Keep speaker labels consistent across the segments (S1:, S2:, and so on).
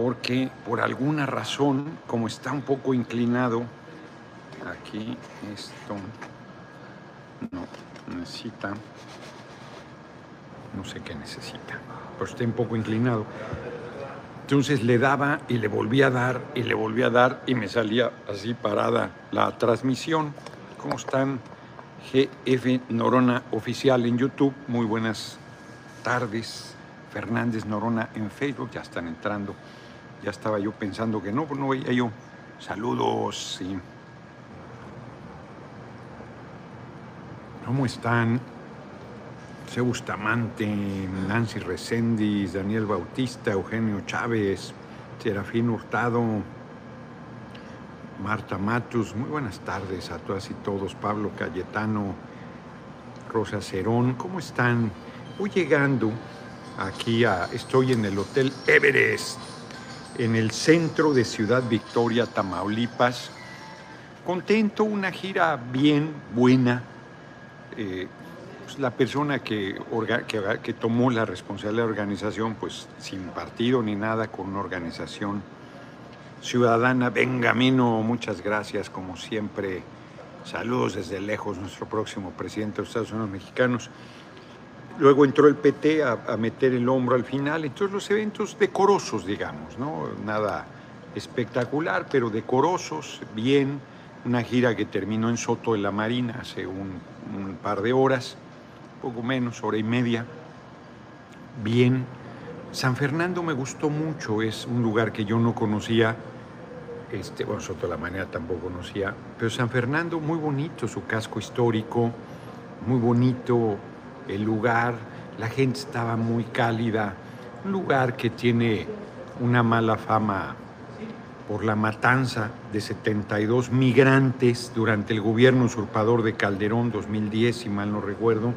S1: porque por alguna razón, como está un poco inclinado, aquí esto no necesita, no sé qué necesita, pero está un poco inclinado. Entonces le daba y le volvía a dar y le volvía a dar y me salía así parada la transmisión. ¿Cómo están? GF Norona Oficial en YouTube. Muy buenas tardes. Fernández Norona en Facebook. Ya están entrando. Ya estaba yo pensando que no, pues no veía yo. Saludos. Sí. ¿Cómo están? José Bustamante, Nancy Reséndiz, Daniel Bautista, Eugenio Chávez, Serafín Hurtado, Marta Matus. Muy buenas tardes a todas y todos. Pablo Cayetano, Rosa Cerón, ¿cómo están? Voy llegando aquí a, estoy en el Hotel Everest, en el centro de Ciudad Victoria, Tamaulipas. Contento, una gira bien, buena. Eh, pues, la persona que, que, tomó la responsabilidad de la organización, pues sin partido ni nada, con una organización ciudadana. Benjamino, muchas gracias, como siempre. Saludos desde lejos, nuestro próximo presidente de los Estados Unidos mexicanos. Luego entró el PT a, meter el hombro al final. Entonces los eventos decorosos, digamos, ¿no? Nada espectacular, pero decorosos, bien. Una gira que terminó en Soto de la Marina hace un, par de horas poco menos, hora y media. Bien. San Fernando me gustó mucho, es un lugar que yo no conocía, este, bueno, Soto de la Manera tampoco conocía, pero San Fernando muy bonito, su casco histórico, muy bonito el lugar, la gente estaba muy cálida, un lugar que tiene una mala fama por la matanza de 72 migrantes durante el gobierno usurpador de Calderón 2010, si mal no recuerdo,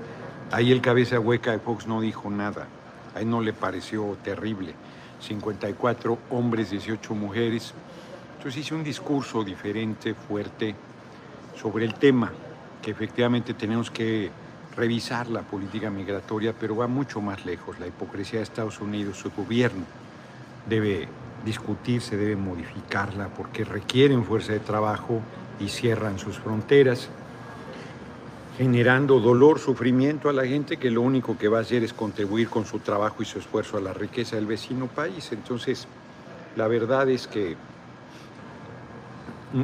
S1: Ahí el cabeza hueca de Fox no dijo nada. A él no le pareció terrible. 54 hombres, 18 mujeres. Entonces hice un discurso diferente, fuerte, sobre el tema, que efectivamente tenemos que revisar la política migratoria, pero va mucho más lejos. La hipocresía de Estados Unidos, su gobierno, debe discutirse, debe modificarla, porque requieren fuerza de trabajo y cierran sus fronteras generando dolor, sufrimiento a la gente que lo único que va a hacer es contribuir con su trabajo y su esfuerzo a la riqueza del vecino país. Entonces, la verdad es que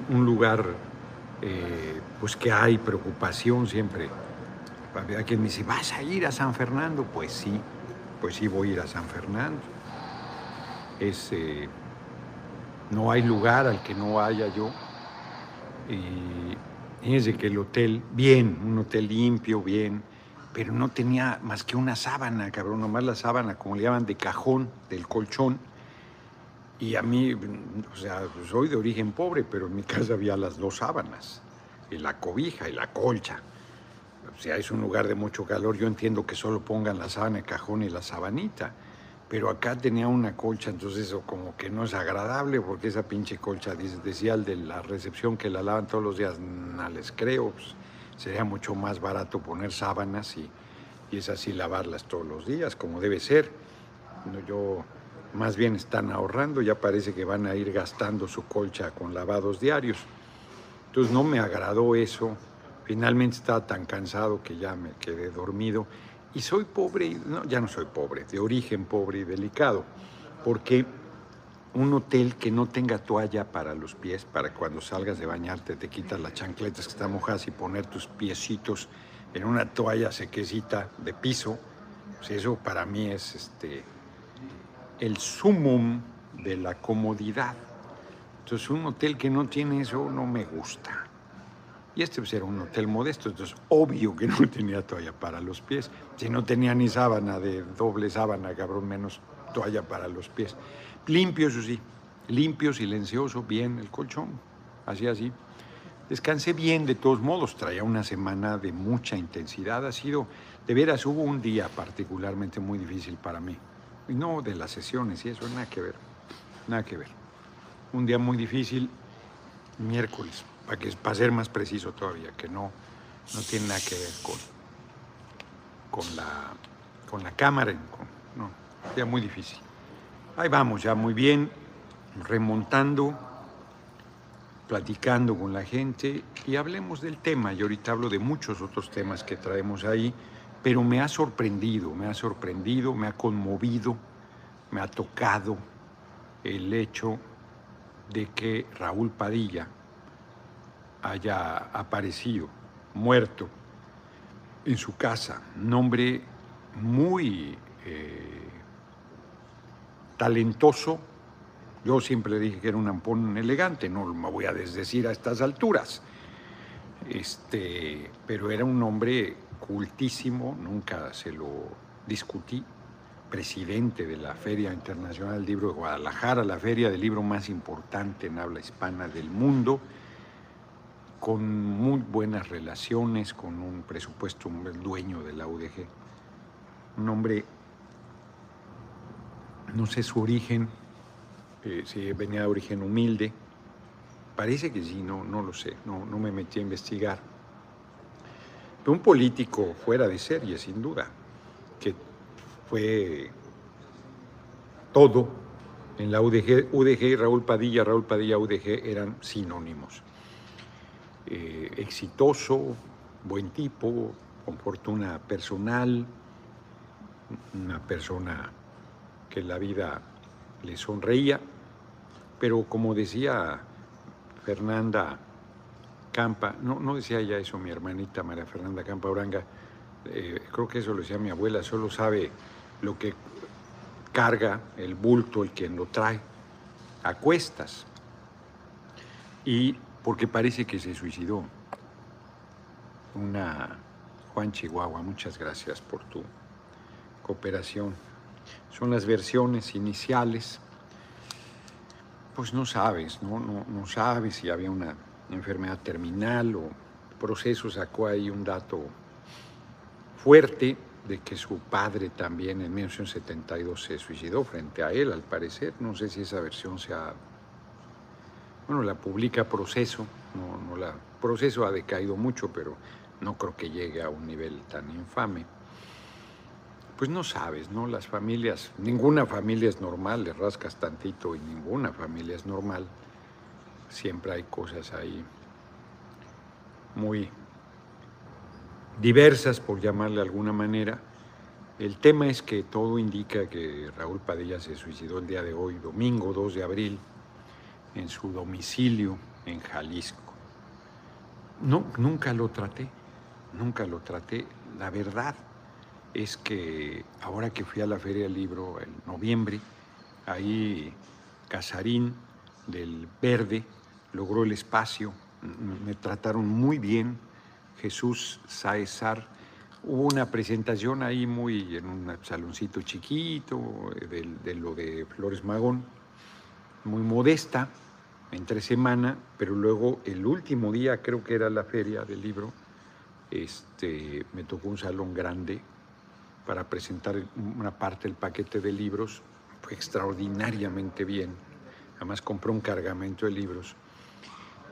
S1: un, lugar eh, pues que hay preocupación siempre. Hay quien me dice, ¿vas a ir a San Fernando? Pues sí, pues sí voy a ir a San Fernando. Es, eh, no hay lugar al que no vaya yo. Y Fíjense que el hotel, bien, un hotel limpio, bien, pero no tenía más que una sábana, cabrón, nomás la sábana, como le llaman, de cajón, del colchón. Y a mí, o sea, soy de origen pobre, pero en mi casa había las dos sábanas, y la cobija y la colcha. Sea, es un lugar de mucho calor, yo entiendo que solo pongan la sábana de cajón y la sabanita pero acá tenía una colcha, entonces eso como que no es agradable porque esa pinche colcha, decía el de la recepción que la lavan todos los días, no les creo, pues, sería mucho más barato poner sábanas y, y, es así lavarlas todos los días, como debe ser. Yo, más bien están ahorrando, ya parece que van a ir gastando su colcha con lavados diarios. Entonces no me agradó eso, finalmente estaba tan cansado que ya me quedé dormido y soy pobre, no, ya no soy pobre, de origen pobre y delicado, porque un hotel que no tenga toalla para los pies, para cuando salgas de bañarte te quitas las chancletas que están mojadas y poner tus piecitos en una toalla sequecita de piso, pues eso para mí es este, el sumum de la comodidad. Entonces un hotel que no tiene eso no me gusta. Y este pues, era un hotel modesto, entonces obvio que no tenía toalla para los pies. Si no tenía ni sábana de doble sábana, cabrón, menos toalla para los pies. Limpio, eso sí, limpio, silencioso, bien el colchón, así, así. Descansé bien, de todos modos, traía una semana de mucha intensidad. Ha sido, de veras, hubo un día particularmente muy difícil para mí. Y no de las sesiones y eso, nada que ver, nada que ver. Un día muy difícil, miércoles para, que, para ser más preciso todavía, que no, no tiene nada que ver con, con, la, con la cámara, no, ya muy difícil. Ahí vamos, ya muy bien, remontando, platicando con la gente y hablemos del tema. Y ahorita hablo de muchos otros temas que traemos ahí, pero me ha sorprendido, me ha sorprendido, me ha conmovido, me ha tocado el hecho de que Raúl Padilla haya aparecido muerto en su casa, un hombre muy eh, talentoso. Yo siempre dije que era un ampón elegante, no me voy a desdecir a estas alturas. Este, pero era un hombre cultísimo, nunca se lo discutí, presidente de la Feria Internacional del Libro de Guadalajara, la feria del libro más importante en habla hispana del mundo, con muy buenas relaciones, con un presupuesto, un dueño de la UDG, un hombre, no sé su origen, eh, si venía de origen humilde, parece que sí, no, no lo sé, no, no me metí a investigar. Pero un político fuera de serie, sin duda, que fue todo en la UDG, UDG, Raúl Padilla, Raúl Padilla, UDG eran sinónimos. Eh, exitoso, buen tipo, con fortuna personal, una persona que la vida le sonreía, pero como decía Fernanda Campa, no, no decía ya eso mi hermanita María Fernanda Campa Oranga, eh, creo que eso lo decía mi abuela, solo sabe lo que carga el bulto, el quien lo trae, a cuestas. Y porque parece que se suicidó. Una Juan Chihuahua, muchas gracias por tu cooperación. Son las versiones iniciales. Pues no sabes, ¿no? No, sabes si había una enfermedad terminal o proceso sacó ahí un dato fuerte de que su padre también en 1972 se suicidó frente a él, al parecer. No sé si esa versión sea... Bueno, la publica Proceso, no, no la... Proceso ha decaído mucho, pero no creo que llegue a un nivel tan infame. Pues no sabes, ¿no? Las familias, ninguna familia es normal, le rascas tantito y ninguna familia es normal. Siempre hay cosas ahí muy diversas, por llamarle de alguna manera. El tema es que todo indica que Raúl Padilla se suicidó el día de hoy, domingo 2 de abril, en su domicilio en Jalisco. No, nunca lo traté, nunca lo traté. La verdad es que ahora que fui a la Feria del Libro en noviembre, ahí Casarín del Verde logró el espacio, me trataron muy bien, Jesús Saezar. Hubo una presentación ahí muy en un saloncito chiquito de, de lo de Flores Magón, muy modesta, entre semana, pero luego el último día, creo que era la feria del libro, este, me tocó un salón grande para presentar una parte del paquete de libros. Fue extraordinariamente bien. Además compré un cargamento de libros.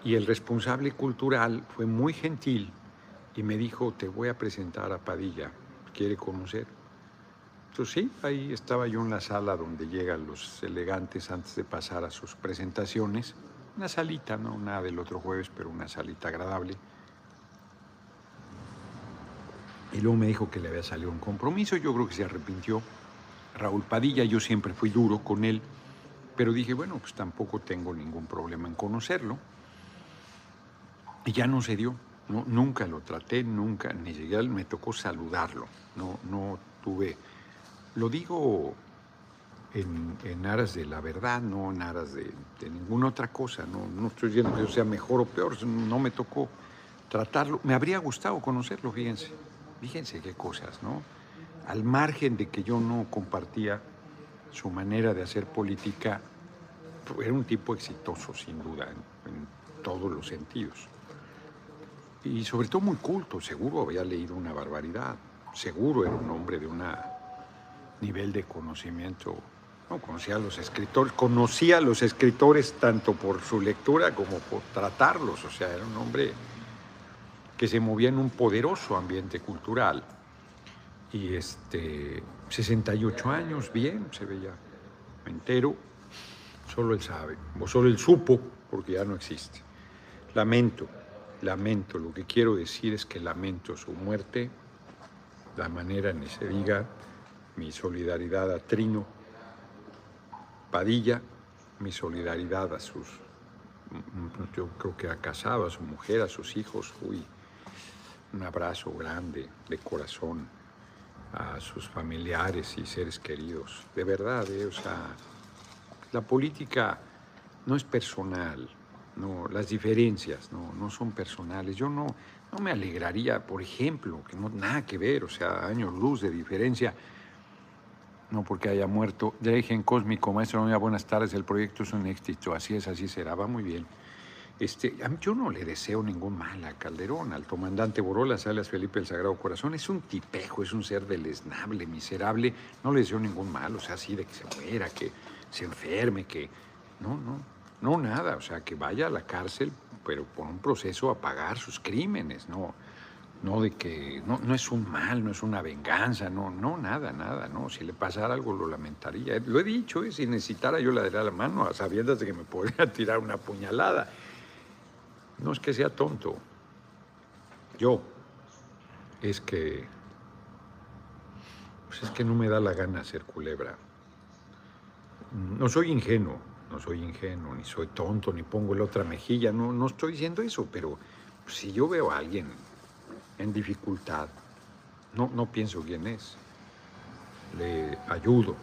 S1: Y el responsable cultural fue muy gentil y me dijo, te voy a presentar a Padilla, ¿quiere conocer? Entonces sí, ahí estaba yo en la sala donde llegan los elegantes antes de pasar a sus presentaciones. Una salita, no nada del otro jueves, pero una salita agradable. Y luego me dijo que le había salido un compromiso, yo creo que se arrepintió. Raúl Padilla, yo siempre fui duro con él, pero dije, bueno, pues tampoco tengo ningún problema en conocerlo. Y ya no se dio. Nunca lo traté, nunca, ni llegué, me tocó saludarlo. No, no tuve, lo digo en, aras de la verdad, no en aras de, ninguna otra cosa. No, estoy diciendo que yo sea mejor o peor, no me tocó tratarlo. Me habría gustado conocerlo, fíjense. Fíjense qué cosas, ¿no? Al margen de que yo no compartía su manera de hacer política, era un tipo exitoso, sin duda, en todos los sentidos y sobre todo muy culto, seguro había leído una barbaridad, seguro era un hombre de un nivel de conocimiento, no conocía a los escritores, conocía a los escritores tanto por su lectura como por tratarlos, o sea, era un hombre que se movía en un poderoso ambiente cultural. Y este, 68 años, bien, se veía entero. Solo él sabe, o solo él supo, porque ya no existe. Lamento, lamento, lo que quiero decir es que lamento su muerte, la manera ni se diga, mi solidaridad a Trino Padilla, mi solidaridad a sus, yo creo que ha casado a su mujer, a sus hijos, uy, un abrazo grande de corazón a sus familiares y seres queridos. De verdad, eh, o sea, la política no es personal, no, las diferencias no, no son personales. Yo no, no me alegraría, por ejemplo, que no nada que ver, o sea, años luz de diferencia, no porque haya muerto. Dejen Cósmico, maestro, buenas tardes, el proyecto es un éxito, así es, así será, va muy bien. Este, yo no le deseo ningún mal a Calderón, al comandante Borola, Salas Felipe del Sagrado Corazón, es un tipejo, es un ser deleznable, miserable, no le deseo ningún mal, o sea, así de que se muera, que se enferme, que... No, no, no nada, o sea, que vaya a la cárcel, pero por un proceso a pagar sus crímenes, no, no de que, no, no es un mal, no es una venganza, no, no, nada, nada, no, si le pasara algo lo lamentaría, lo he dicho, ¿eh? si necesitara yo le daría la mano, a sabiendas que me podría tirar una puñalada, no es que sea tonto. Yo. Es que. Pues es que no me da la gana ser culebra. No soy ingenuo, no soy ingenuo, ni soy tonto, ni pongo la otra mejilla, no, no estoy diciendo eso, pero si yo veo a alguien en dificultad, no, no pienso quién es, le ayudo,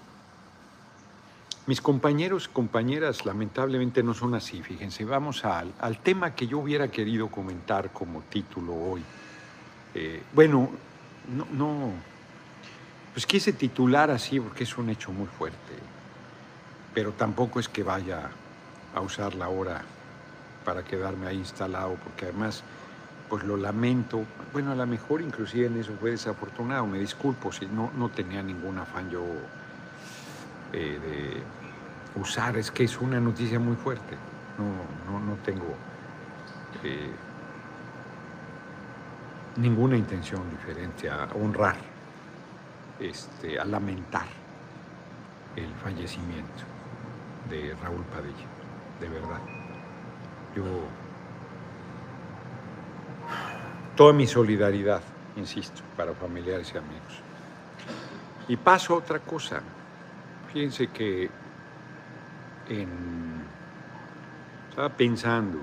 S1: mis compañeros compañeras lamentablemente no son así, fíjense, vamos al, tema que yo hubiera querido comentar como título hoy. Eh, bueno, no, no, pues quise titular así porque es un hecho muy fuerte, pero tampoco es que vaya a usar la hora para quedarme ahí instalado, porque además, pues lo lamento, bueno, a lo mejor inclusive en eso fue desafortunado, me disculpo si no, no tenía ningún afán yo eh, de usar, es que es una noticia muy fuerte. No, no, tengo eh, ninguna intención diferente a honrar, este, a lamentar el fallecimiento de Raúl Padilla, de verdad. Yo, toda mi solidaridad, insisto, para familiares y amigos. Y paso a otra cosa. Fíjense que estaba pensando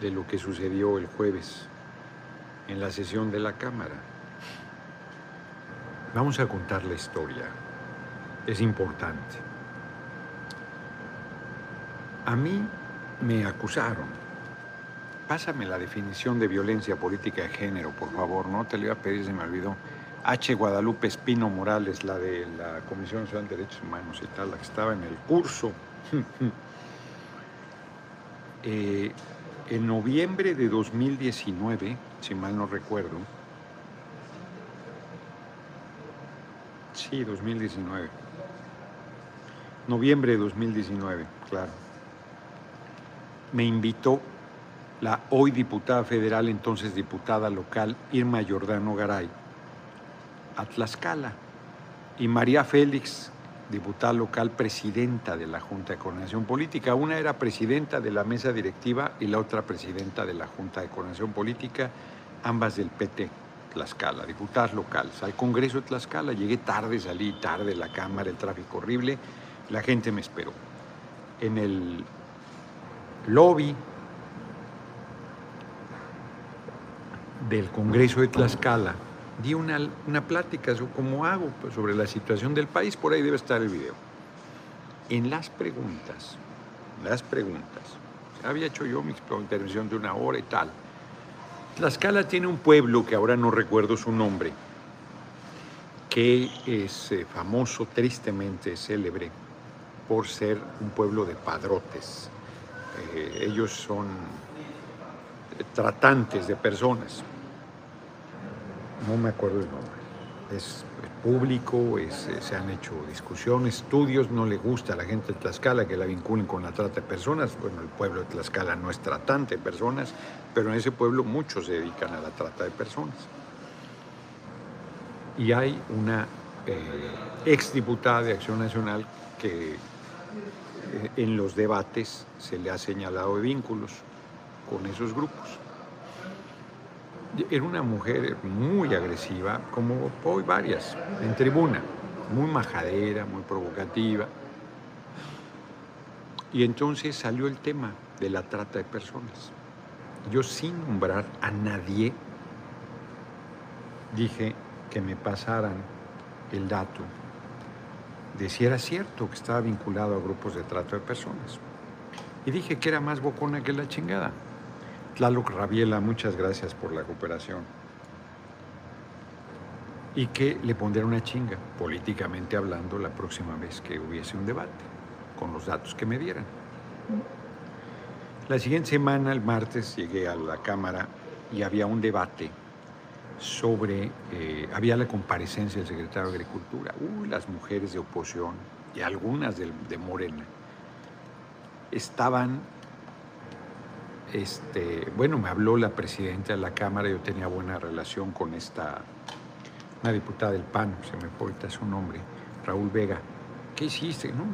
S1: de lo que sucedió el jueves en la sesión de la Cámara. Vamos a contar la historia. Es importante. A mí me acusaron. Pásame la definición de violencia política de género, por favor. No te lo iba a pedir, se me olvidó. H. Guadalupe Espino Morales, la de la Comisión Nacional de Derechos Humanos y tal, la que estaba en el curso. Eh, en noviembre de 2019, si mal no recuerdo, sí, 2019, noviembre de 2019, claro, me invitó la hoy diputada federal, entonces diputada local, Irma Jordano Garay, a Tlaxcala. Y María Félix, diputada local, presidenta de la Junta de Coordinación Política. Una era presidenta de la mesa directiva y la otra presidenta de la Junta de Coordinación Política, ambas del PT, Tlaxcala, diputadas locales. Al Congreso de Tlaxcala llegué tarde, salí tarde, la Cámara, el tráfico horrible, la gente me esperó. En el lobby del Congreso de Tlaxcala, di una, una plática, como hago, pues, sobre la situación del país, por ahí debe estar el video. En las preguntas, las preguntas, había hecho yo mi intervención de una hora y tal. Tlaxcala tiene un pueblo que ahora no recuerdo su nombre, que es eh, famoso, tristemente célebre, por ser un pueblo de padrotes. Eh, ellos son tratantes de personas no me acuerdo el nombre. Es, público, eh, se han hecho discusiones, estudios, no le gusta a la gente de Tlaxcala que la vinculen con la trata de personas. Bueno, el pueblo de Tlaxcala no es tratante de personas, pero en ese pueblo muchos se dedican a la trata de personas. Y hay una eh, exdiputada de Acción Nacional que eh, en los debates se le ha señalado de vínculos con esos grupos. Era una mujer muy agresiva, como hoy varias, en tribuna, muy majadera, muy provocativa. Y entonces salió el tema de la trata de personas. Yo sin nombrar a nadie dije que me pasaran el dato de si era cierto que estaba vinculado a grupos de trato de personas. Y dije que era más bocona que la chingada. Tlaloc Rabiela, muchas gracias por la cooperación. Y que le pondría una chinga, políticamente hablando, la próxima vez que hubiese un debate, con los datos que me dieran. La siguiente semana, el martes, llegué a la Cámara y había un debate sobre, eh, había la comparecencia del secretario de Agricultura, uh, las mujeres de oposición y algunas de, de Morena estaban este, bueno, me habló la presidenta de la Cámara, yo tenía buena relación con esta, una diputada del PAN, se me fue su nombre, Raúl Vega. ¿Qué hiciste? No,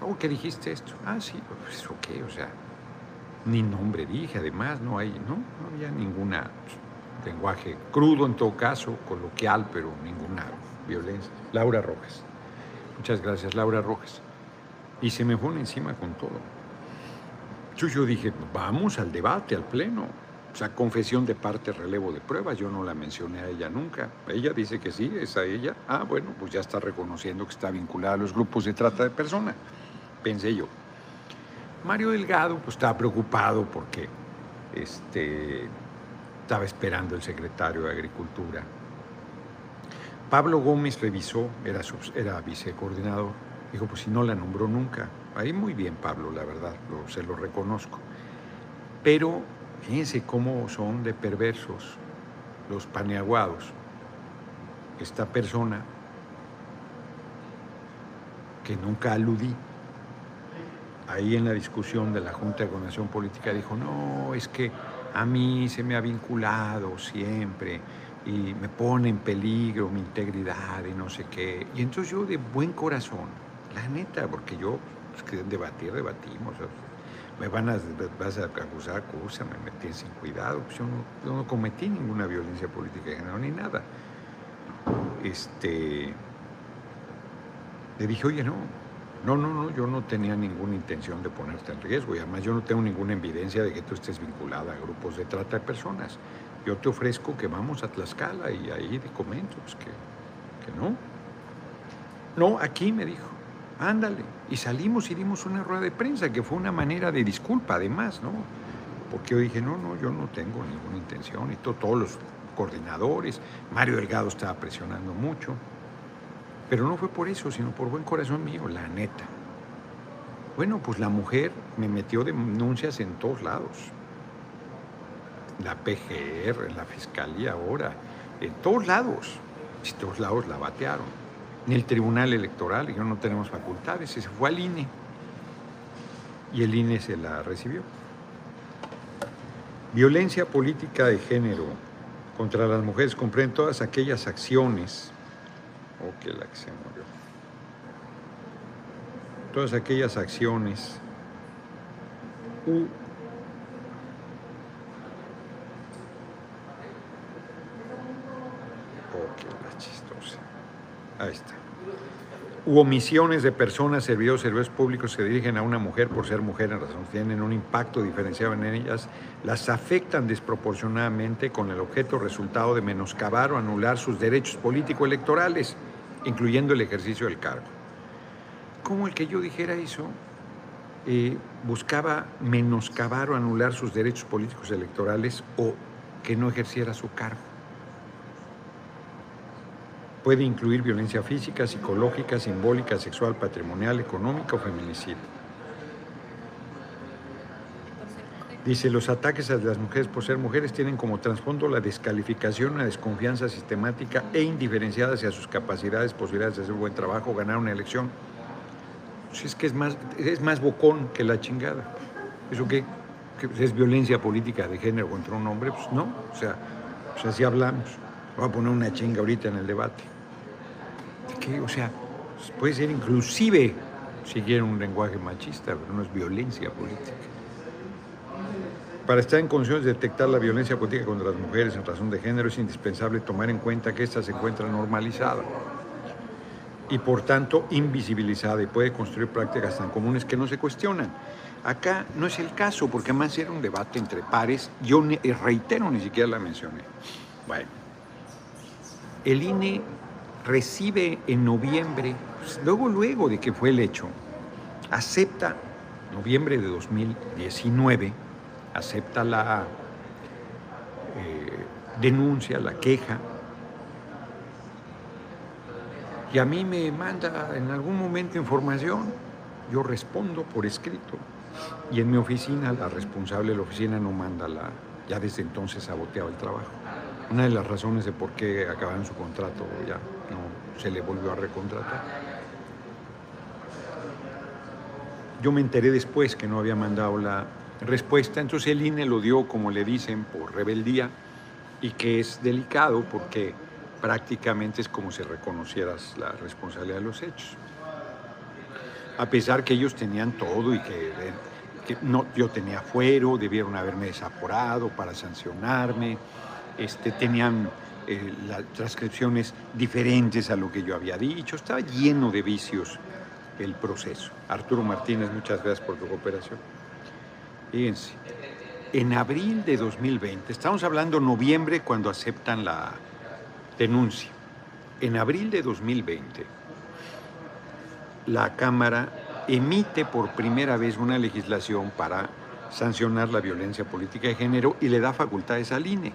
S1: no, ¿qué dijiste esto? Ah, sí, pues qué, o sea, ni nombre dije, además, no hay, no, no había ninguna pues, lenguaje crudo en todo caso, coloquial, pero ninguna violencia. Laura Rojas. Muchas gracias, Laura Rojas. Y se me pone encima con todo. Yo, dije, vamos al debate, al pleno. O sea, confesión de parte, relevo de pruebas. Yo no la mencioné a ella nunca. Ella dice que sí, es a ella. Ah, bueno, pues ya está reconociendo que está vinculada a los grupos de trata de personas. Pensé yo. Mario Delgado pues estaba preocupado porque este, estaba esperando el secretario de Agricultura. Pablo Gómez revisó, era, era vicecoordinador, dijo, pues si no la nombró nunca, Ahí muy bien Pablo, la verdad, se lo reconozco. Pero fíjense cómo son de perversos los paneaguados. Esta persona que nunca aludí, ahí en la discusión de la Junta de Coordinación Política dijo, no, es que a mí se me ha vinculado siempre y me pone en peligro mi integridad y no sé qué. Y entonces yo de buen corazón, la neta, porque yo pues, quieren debatir, debatimos. Me van a, vas a acusar, acusa, me metí sin cuidado. Pues yo, no, cometí ninguna violencia política de género ni nada. Este, le dije, oye, no, no, no, no, yo no tenía ninguna intención de ponerte en riesgo y además yo no tengo ninguna evidencia de que tú estés vinculada a grupos de trata de personas. Yo te ofrezco que vamos a Tlaxcala y ahí te comento pues, que, que no. No, aquí me dijo ándale. Y salimos y dimos una rueda de prensa, que fue una manera de disculpa además, ¿no? Porque yo dije, no, no, yo no tengo ninguna intención. Y todos los coordinadores, Mario Delgado estaba presionando mucho. Pero no fue por eso, sino por buen corazón mío, la neta. Bueno, pues la mujer me metió denuncias en todos lados. La PGR, la fiscalía ahora, en todos lados. En todos lados la batearon ni el Tribunal Electoral, dijeron no tenemos facultades, y se fue al INE. Y el INE se la recibió. Violencia política de género contra las mujeres comprende todas aquellas acciones, oh, que la que se murió, todas aquellas acciones. U Ahí está. U omisiones de personas, servidores, servidores públicos que dirigen a una mujer por ser mujer en razón, tienen un impacto diferenciado en ellas, las afectan desproporcionadamente con el objeto resultado de menoscabar o anular sus derechos político-electorales, incluyendo el ejercicio del cargo. ¿Cómo el que yo dijera eso eh, buscaba menoscabar o anular sus derechos políticos electorales o que no ejerciera su cargo? Puede incluir violencia física, psicológica, simbólica, sexual, patrimonial, económica o feminicidio. Dice, los ataques a las mujeres por ser mujeres tienen como trasfondo la descalificación, la desconfianza sistemática e indiferenciada hacia sus capacidades, posibilidades de hacer un buen trabajo, ganar una elección. Si es que es más, es más bocón que la chingada. ¿Eso qué? ¿Es violencia política de género contra un hombre? Pues no, o sea, pues así hablamos. Voy a poner una chinga ahorita en el debate. O sea, puede ser inclusive siguieron un lenguaje machista, pero no es violencia política. Para estar en condiciones de detectar la violencia política contra las mujeres en razón de género es indispensable tomar en cuenta que ésta se encuentra normalizada y por tanto invisibilizada y puede construir prácticas tan comunes que no se cuestionan. Acá no es el caso, porque además era un debate entre pares, yo reitero, ni siquiera la mencioné. Bueno, el INE recibe en noviembre, pues, luego, luego de que fue el hecho, acepta, noviembre de 2019, acepta la eh, denuncia, la queja, y a mí me manda en algún momento información, yo respondo por escrito, y en mi oficina, la responsable de la oficina no manda la, ya desde entonces saboteaba el trabajo. Una de las razones de por qué acabaron su contrato ya se le volvió a recontratar. Yo me enteré después que no había mandado la respuesta, entonces el INE lo dio, como le dicen, por rebeldía y que es delicado porque prácticamente es como si reconocieras la responsabilidad de los hechos. A pesar que ellos tenían todo y que, no, yo tenía fuero, debieron haberme desaforado para sancionarme, este, tenían eh, las transcripciones diferentes a lo que yo había dicho, estaba lleno de vicios el proceso. Arturo Martínez, muchas gracias por tu cooperación. Fíjense, en abril de 2020, estamos hablando noviembre cuando aceptan la denuncia. En abril de 2020, la Cámara emite por primera vez una legislación para sancionar la violencia política de género y le da facultades al INE.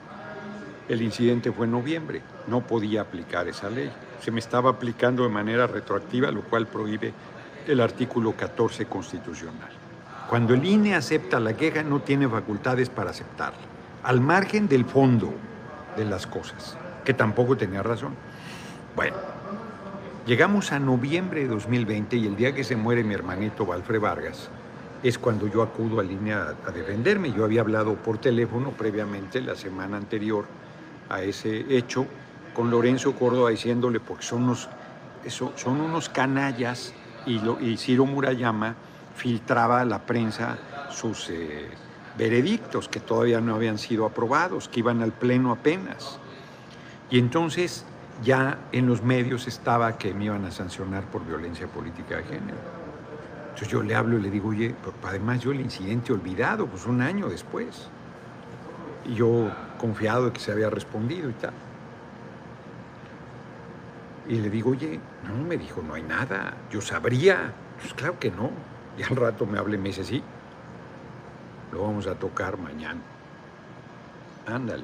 S1: El incidente fue en noviembre, no podía aplicar esa ley. Se me estaba aplicando de manera retroactiva, lo cual prohíbe el artículo 14 constitucional. Cuando el INE acepta la queja, no tiene facultades para aceptarla, al margen del fondo de las cosas, que tampoco tenía razón. Bueno, llegamos a noviembre de 2020 y el día que se muere mi hermanito Valfre Vargas, es cuando yo acudo al INE a, a defenderme. Yo había hablado por teléfono previamente la semana anterior a ese hecho con Lorenzo Córdoba diciéndole, porque son unos, son unos canallas, y, lo, y Ciro Murayama filtraba a la prensa sus eh, veredictos que todavía no habían sido aprobados, que iban al pleno apenas. Y entonces ya en los medios estaba que me iban a sancionar por violencia política de género. Entonces yo le hablo y le digo, oye, además yo el incidente olvidado, pues un año después. Y yo confiado que se había respondido y tal. Y le digo, oye, no, me dijo, no hay nada, yo sabría. Pues claro que no. Y al rato me habla y me dice, sí, lo vamos a tocar mañana. Ándale.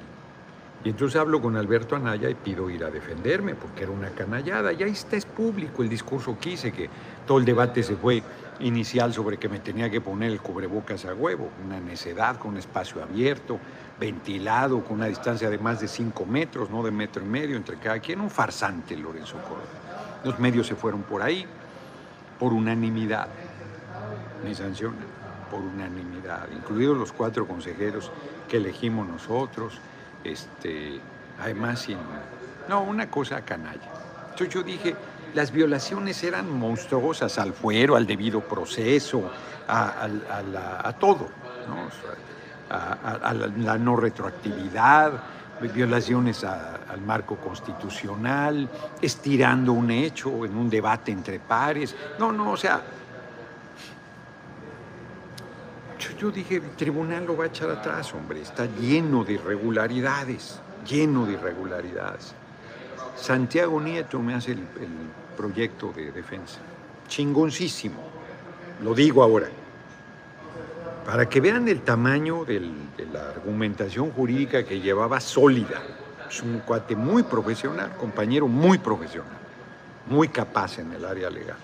S1: Y entonces hablo con Alberto Anaya y pido ir a defenderme, porque era una canallada. Y ahí está, es público el discurso que hice, que todo el debate se fue inicial sobre que me tenía que poner el cubrebocas a huevo, una necedad con un espacio abierto, ventilado, con una distancia de más de cinco metros, no de metro y medio entre cada quien, un farsante Lorenzo Córdoba. Los medios se fueron por ahí, por unanimidad, me sancionan, por unanimidad, incluidos los cuatro consejeros que elegimos nosotros, este, además sin... No, una cosa canalla. Entonces yo dije, las violaciones eran monstruosas al fuero, al debido proceso, a, todo, a, la, no retroactividad, violaciones al marco constitucional, estirando un hecho en un debate entre pares. No, no, o sea, yo, dije, el tribunal lo va a echar atrás, hombre, está lleno de irregularidades, lleno de irregularidades. Santiago Nieto me hace el, proyecto de defensa. Chingoncísimo. Lo digo ahora. Para que vean el tamaño de la argumentación jurídica que llevaba sólida. Es un cuate muy profesional, compañero muy profesional, muy capaz en el área legal.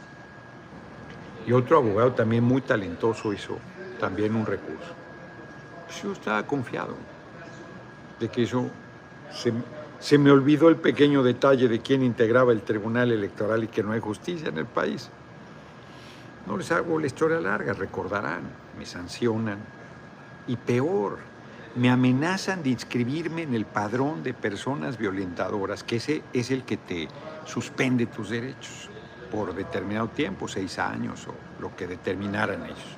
S1: Y otro abogado también muy talentoso hizo también un recurso. Yo estaba confiado de que eso se, se me olvidó el pequeño detalle de quién integraba el Tribunal Electoral y que no hay justicia en el país. No les hago la historia larga, recordarán, me sancionan. Y peor, me amenazan de inscribirme en el padrón de personas violentadoras, que ese es el que te suspende tus derechos. por determinado tiempo, seis años o lo que determinaran ellos.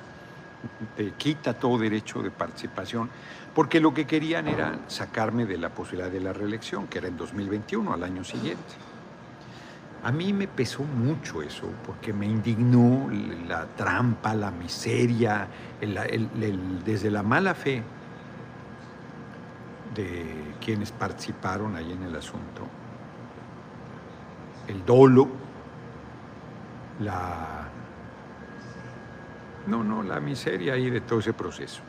S1: Te quita todo derecho de participación, porque lo que querían era sacarme de la posibilidad de la reelección, que era en 2021, al año siguiente. A mí me pesó mucho eso, porque me indignó la trampa, la miseria, desde la mala fe de quienes participaron ahí en el asunto, el dolo, la... No, no, la miseria ahí de todo ese proceso.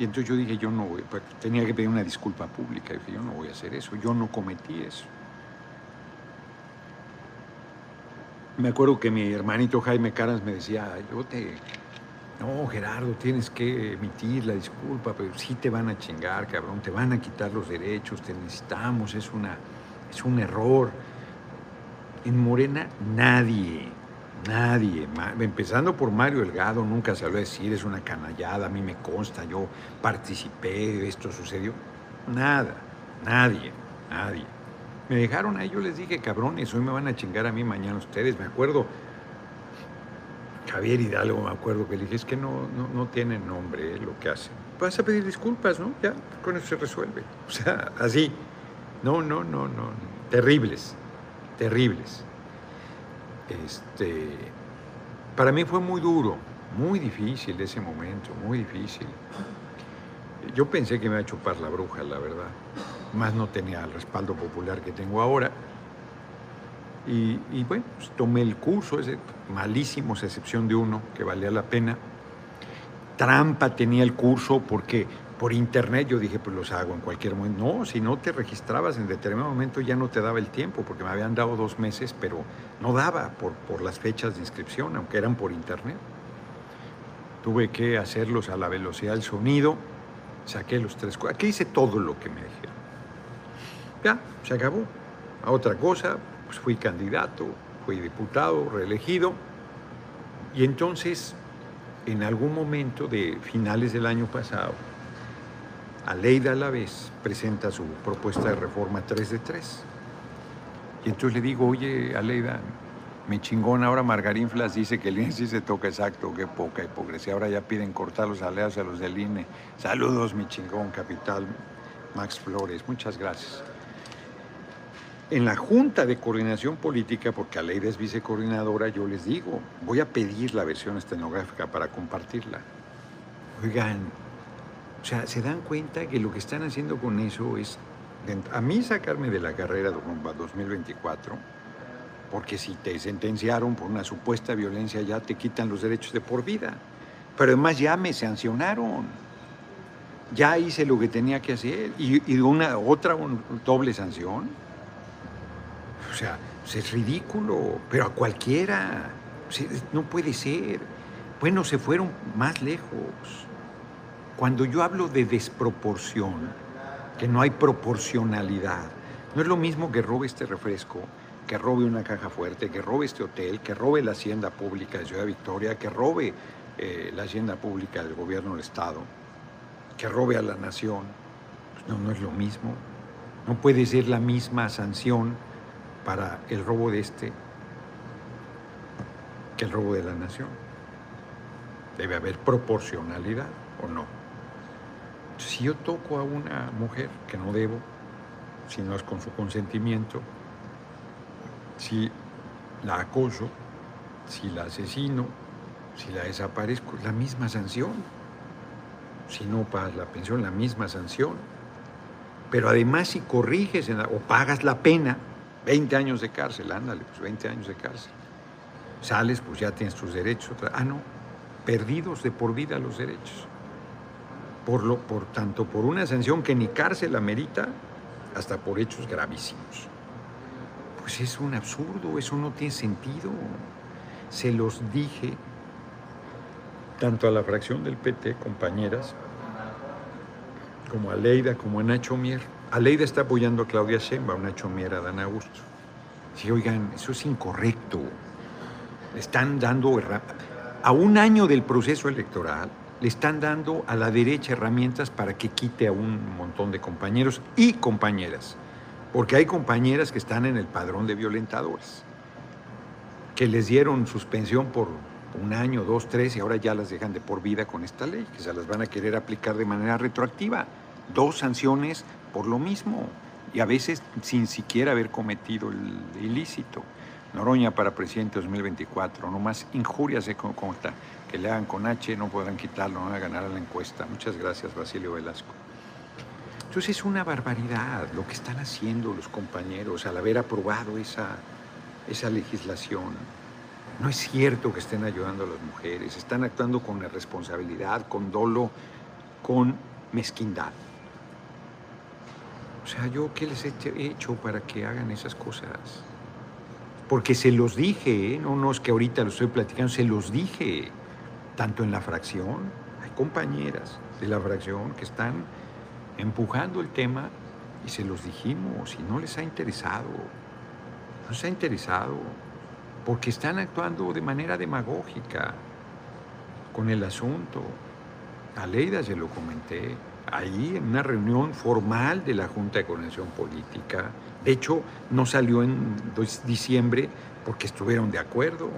S1: Y entonces yo dije, yo no voy, pues, tenía que pedir una disculpa pública, dije, yo no voy a hacer eso, yo no cometí eso. Me acuerdo que mi hermanito Jaime Caras me decía, yo te... No, Gerardo, tienes que emitir la disculpa, pero sí te van a chingar, cabrón, te van a quitar los derechos, te necesitamos, es, una, es un error. En Morena nadie, nadie, empezando por Mario Delgado, nunca lo a decir, es una canallada, a mí me consta, yo participé, esto sucedió. Nada, nadie, nadie. Me dejaron ahí, yo les dije, cabrones, hoy me van a chingar a mí, mañana ustedes. Me acuerdo, Javier Hidalgo, me acuerdo que le dije, es que no, no, tiene nombre eh, lo que hace. Vas a pedir disculpas, ¿no? Ya, con eso se resuelve. O sea, así. No, no, no, no. Terribles, terribles. Este, para mí fue muy duro, muy difícil ese momento, muy difícil. Yo pensé que me iba a chupar la bruja, la verdad más no tenía el respaldo popular que tengo ahora. Y, bueno, pues, tomé el curso, ese malísimo, a excepción de uno, que valía la pena. Trampa tenía el curso porque por internet yo dije, pues los hago en cualquier momento. No, si no te registrabas en determinado momento ya no te daba el tiempo, porque me habían dado dos meses, pero no daba por, por las fechas de inscripción, aunque eran por internet. Tuve que hacerlos a la velocidad del sonido, saqué los tres. Aquí hice todo lo que me dijeron. Ya, se acabó. A otra cosa, pues fui candidato, fui diputado, reelegido. Y entonces, en algún momento de finales del año pasado, Aleida a la vez presenta su propuesta de reforma 3 de 3. Y entonces le digo, oye, Aleida, mi chingón ahora Margarín Flas dice que el INE sí se toca exacto, qué poca hipocresía. Ahora ya piden cortar los aliados a los del INE. Saludos, mi chingón, capital Max Flores. Muchas gracias en la Junta de Coordinación Política, porque Aleida es vicecoordinadora, yo les digo, voy a pedir la versión estenográfica para compartirla. Oigan, o sea, se dan cuenta que lo que están haciendo con eso es, a mí sacarme de la carrera de 2024, porque si te sentenciaron por una supuesta violencia ya te quitan los derechos de por vida. Pero además ya me sancionaron. Ya hice lo que tenía que hacer. Y, una otra doble sanción o sea, pues, es ridículo, pero a cualquiera. no puede ser. Bueno, se fueron más lejos. Cuando yo hablo de desproporción, que no hay proporcionalidad, no es lo mismo que robe este refresco, que robe una caja fuerte, que robe este hotel, que robe la hacienda pública de Ciudad Victoria, que robe eh, la hacienda pública del gobierno del Estado, que robe a la nación. Pues no, no es lo mismo. No puede ser la misma sanción para el robo de este que el robo de la nación. Debe haber proporcionalidad o no. Si yo toco a una mujer que no debo, si no es con su consentimiento, si la acoso, si la asesino, si la desaparezco, la misma sanción. Si no pagas la pensión, la misma sanción. Pero además si corriges o pagas la pena, 20 años de cárcel, ándale, pues 20 años de cárcel. Sales, pues ya tienes tus derechos. Ah, no, perdidos de por vida los derechos. Por, lo, por tanto, por una sanción que ni cárcel amerita, hasta por hechos gravísimos. Pues es un absurdo, eso no tiene sentido. Se los dije tanto a la fracción del PT, compañeras, como a Leida, como a Nacho Mier Aleida está apoyando a Claudia Sheinbaum, Nacho Mier a Dan Augusto. Sí, oigan, eso es incorrecto. están dando, a un año del proceso electoral, le están dando a la derecha herramientas para que quite a un montón de compañeros y compañeras. Porque hay compañeras que están en el padrón de violentadores. que les dieron suspensión por un año, dos, tres, y ahora ya las dejan de por vida con esta ley, que se las van a querer aplicar de manera retroactiva. Dos sanciones por lo mismo, y a veces sin siquiera haber cometido el ilícito. Noroña para presidente 2024, no más injurias de cómo está, que le hagan con H, no podrán quitarlo, no van a ganar la encuesta. Muchas gracias, Basilio Velasco. Entonces es una barbaridad lo que están haciendo los compañeros al haber aprobado esa, esa legislación. No es cierto que estén ayudando a las mujeres, están actuando con responsabilidad, con dolo, con mezquindad. O sea, ¿yo qué les he hecho para que hagan esas cosas? Porque se los dije, ¿eh? no, no es que ahorita lo estoy platicando, se los dije, tanto en la fracción, hay compañeras de la fracción que están empujando el tema y se los dijimos y no les ha interesado. No les ha interesado porque están actuando de manera demagógica con el asunto. A Leida se lo comenté ahí en una reunión formal de la Junta de Coordinación Política. De hecho, no salió en diciembre porque estuvieron de acuerdo.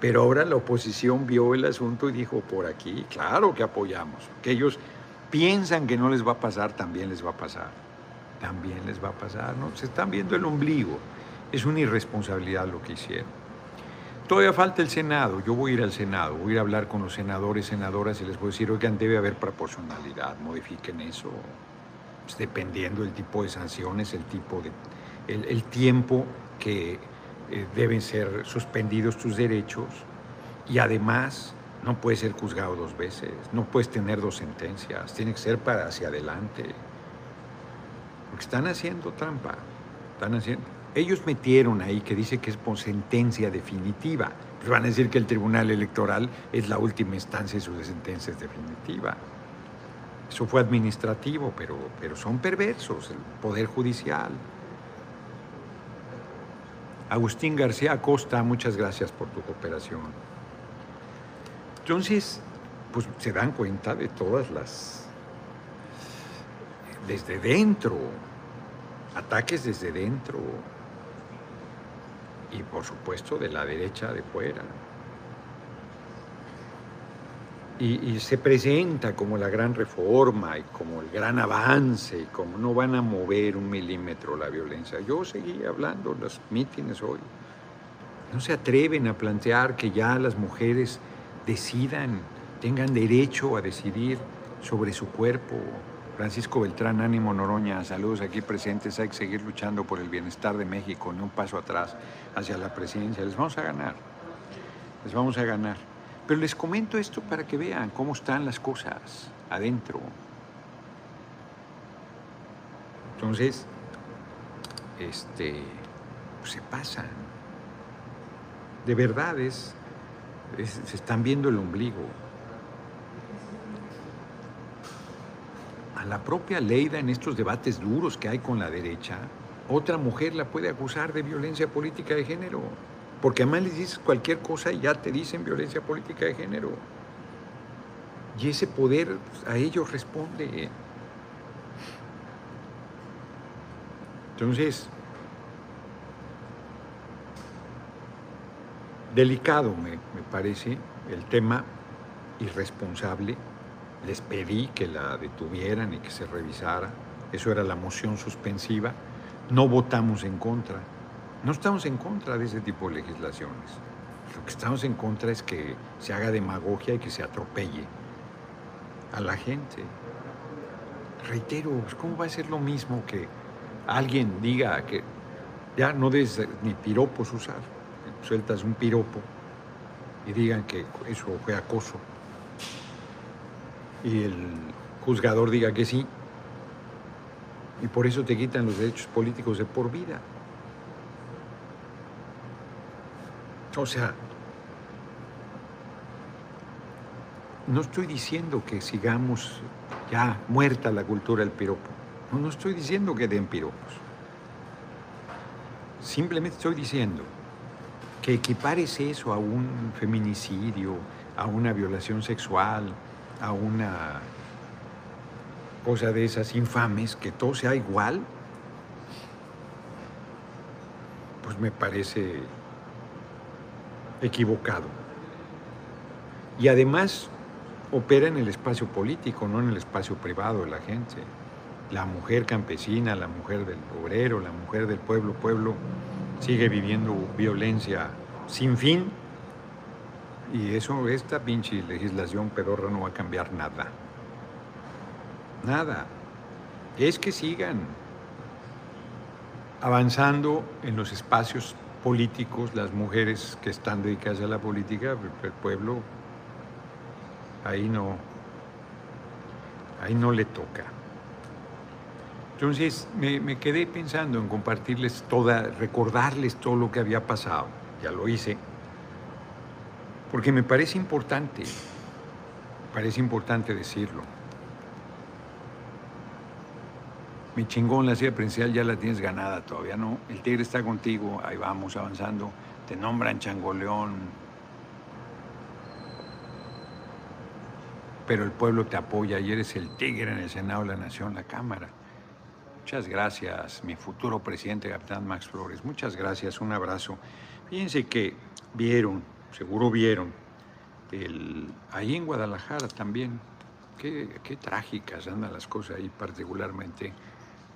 S1: Pero ahora la oposición vio el asunto y dijo, por aquí, claro que apoyamos. Que ellos piensan que no les va a pasar, también les va a pasar. También les va a pasar, ¿no? Se están viendo el ombligo. Es una irresponsabilidad lo que hicieron. Todavía falta el Senado. Yo voy a ir al Senado, voy a ir a hablar con los senadores, senadoras y les voy a decir, oigan, debe haber proporcionalidad, modifiquen eso. Pues, dependiendo del tipo de sanciones, el tipo de. el, tiempo que eh, deben ser suspendidos tus derechos y además no puedes ser juzgado dos veces, no puedes tener dos sentencias, tiene que ser para hacia adelante. Porque están haciendo trampa. Están haciendo... Ellos metieron ahí que dice que es por sentencia definitiva. Pues van a decir que el Tribunal Electoral es la última instancia de su sentencia definitiva. Eso fue administrativo, pero, pero son perversos, el Poder Judicial. Agustín García Acosta, muchas gracias por tu cooperación. Entonces, pues se dan cuenta de todas las, desde dentro, ataques desde dentro y por supuesto de la derecha de fuera. Y, se presenta como la gran reforma y como el gran avance y como no van a mover un milímetro la violencia. Yo seguí hablando en los mítines hoy. No se atreven a plantear que ya las mujeres decidan, tengan derecho a decidir sobre su cuerpo. Francisco Beltrán, ánimo Noroña, saludos aquí presentes. Hay que seguir luchando por el bienestar de México, ni un paso atrás hacia la presidencia. Les vamos a ganar, les vamos a ganar. Pero les comento esto para que vean cómo están las cosas adentro. Entonces, este, pues se pasan. De verdad es se están viendo el ombligo. A la propia Leida en estos debates duros que hay con la derecha, otra mujer la puede acusar de violencia política de género. Porque además les dices cualquier cosa y ya te dicen violencia política de género. Y ese poder a ellos responde. Entonces, Delicado me, parece el tema irresponsable. Les pedí que la detuvieran y que se revisara. Eso era la moción suspensiva. No votamos en contra. No estamos en contra de ese tipo de legislaciones. Lo que estamos en contra es que se haga demagogia y que se atropelle a la gente. Reitero, pues, ¿cómo va a ser lo mismo que alguien diga que ya no debes ni piropos usar? sueltas un piropo y digan que eso fue acoso y el juzgador diga que sí y por eso te quitan los derechos políticos de por vida. O sea, no estoy diciendo que sigamos ya muerta la cultura del piropo. No, no estoy diciendo que den piropos. Simplemente estoy diciendo que equipares eso a un feminicidio, a una violación sexual, a una cosa de esas infames, que todo sea igual, pues me parece equivocado. Y además opera en el espacio político, no en el espacio privado de la gente. La mujer campesina, la mujer del obrero, la mujer del pueblo, pueblo, sigue viviendo violencia sin fin. Y eso, esta pinche legislación pedorra no va a cambiar nada. Nada. Es que sigan avanzando en los espacios políticos, las mujeres que están dedicadas a la política, el pueblo, ahí no, ahí no le toca. Entonces me, me, quedé pensando en compartirles toda, recordarles todo lo que había pasado. Ya lo hice. Porque me parece importante, parece importante decirlo. Mi chingón, la silla presidencial ya la tienes ganada todavía, ¿no? El tigre está contigo, ahí vamos avanzando. Te nombran changoleón. Pero el pueblo te apoya y eres el tigre en el Senado la Nación, la Cámara. Muchas gracias, mi futuro presidente, Capitán Max Flores. Muchas gracias, un abrazo. Fíjense que vieron, seguro vieron, ahí en Guadalajara también, qué, qué trágicas andan las cosas ahí particularmente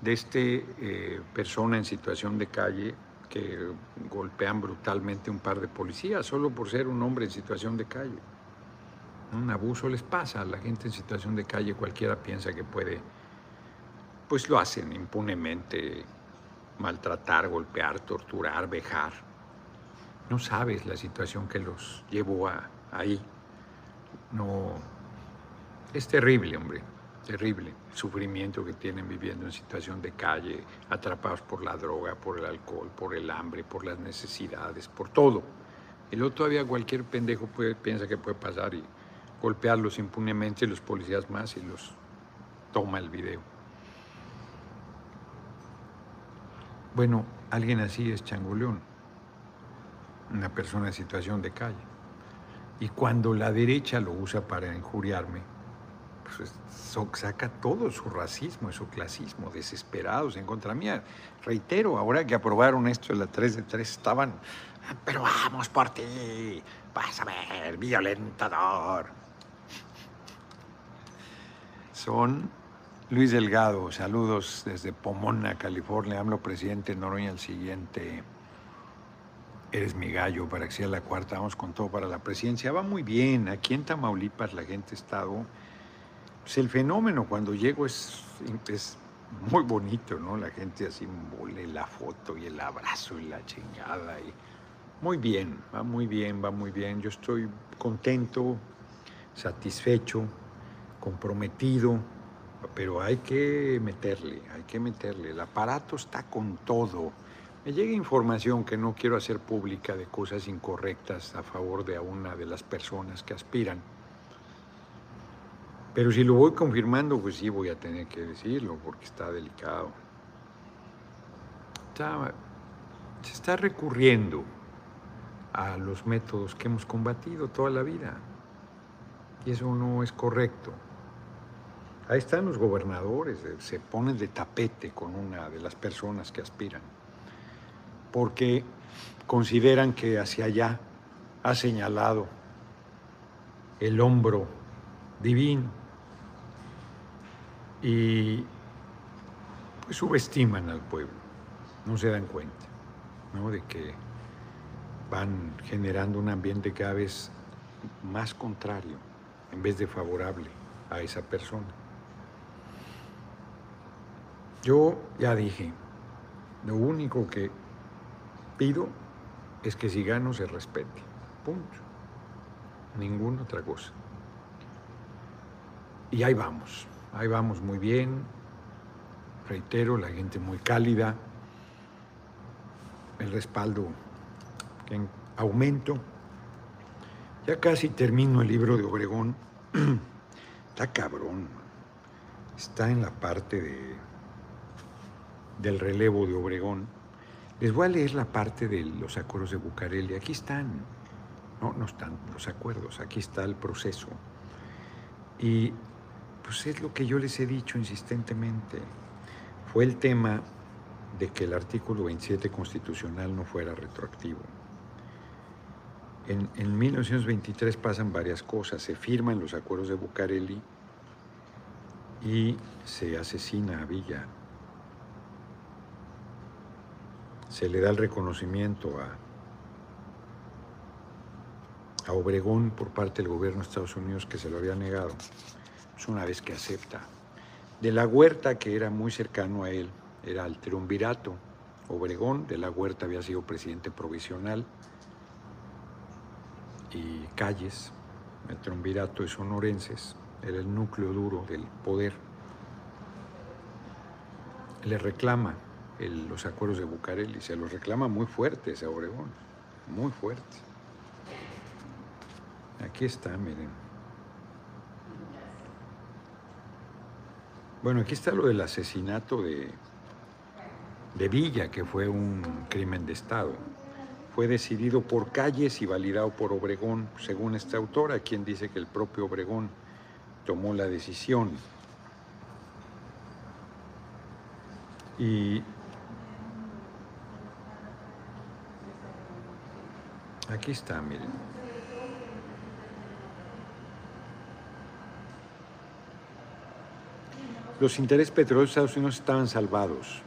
S1: de este eh, persona en situación de calle que golpean brutalmente un par de policías solo por ser un hombre en situación de calle. Un abuso les pasa a la gente en situación de calle, cualquiera piensa que puede, pues lo hacen impunemente, maltratar, golpear, torturar, vejar. No sabes la situación que los llevó a, ahí. No, es terrible, hombre terrible sufrimiento que tienen viviendo en situación de calle, atrapados por la droga, por el alcohol, por el hambre, por las necesidades, por todo. Y luego todavía cualquier pendejo piensa que puede pasar y golpearlos impunemente, los policías más, y los toma el video. Bueno, alguien así es changoleón, una persona en situación de calle. Y cuando la derecha lo usa para injuriarme, pues, saca todo su racismo y su clasismo, desesperados en contra mía. Reitero, ahora que aprobaron esto de la 3 de 3, estaban, pero vamos por ti, vas a ver, violentador. Son Luis Delgado, saludos desde Pomona, California. Hablo presidente Noroña, el siguiente. Eres mi gallo para que sea la cuarta. Vamos con todo para la presidencia. Va muy bien. Aquí en Tamaulipas la gente ha estado el fenómeno cuando llego es, es muy bonito, ¿no? La gente así mole la foto y el abrazo y la chingada. Y muy bien, va muy bien, va muy bien. Yo estoy contento, satisfecho, comprometido, pero hay que meterle, hay que meterle. El aparato está con todo. Me llega información que no quiero hacer pública de cosas incorrectas a favor de una de las personas que aspiran pero si lo voy confirmando, pues sí voy a tener que decirlo porque está delicado. se está recurriendo a los métodos que hemos combatido toda la vida. Y eso no es correcto. Ahí están los gobernadores, eh, se ponen de tapete con una de las personas que aspiran, porque consideran que hacia allá ha señalado el hombro divino y pues subestiman al pueblo, no se dan cuenta ¿no? de que van generando un ambiente cada vez más contrario en vez de favorable a esa persona. Yo ya dije, lo único que pido es que si gano se respete, punto, ninguna otra cosa. Y ahí vamos. Ahí vamos muy bien. Reitero, la gente muy cálida. El respaldo en aumento. Ya casi termino el libro de Obregón. Está cabrón. Está en la parte de, del relevo de Obregón. Les voy a leer la parte de los acuerdos de Bucareli. Aquí están. No, no están los acuerdos. Aquí está el proceso. Y pues es lo que yo les he dicho insistentemente. Fue el tema de que el artículo 27 constitucional no fuera retroactivo. En, en 1923 pasan varias cosas. Se firman los acuerdos de Bucareli y se asesina a Villa. Se le da el reconocimiento a, a Obregón por parte del gobierno de Estados Unidos que se lo había negado. Es una vez que acepta. De la Huerta, que era muy cercano a él, era el triunvirato. Obregón de la Huerta había sido presidente provisional y Calles, el triunvirato de sonorenses, era el núcleo duro del poder. Le reclama los acuerdos de Bucareli, se los reclama muy fuertes a Obregón, muy fuerte. Aquí está, miren. Bueno, aquí está lo del asesinato de, de Villa, que fue un crimen de Estado. Fue decidido por Calles y validado por Obregón, según esta autora, quien dice que el propio Obregón tomó la decisión. Y aquí está, miren. Los intereses petroleros de Estados Unidos estaban salvados.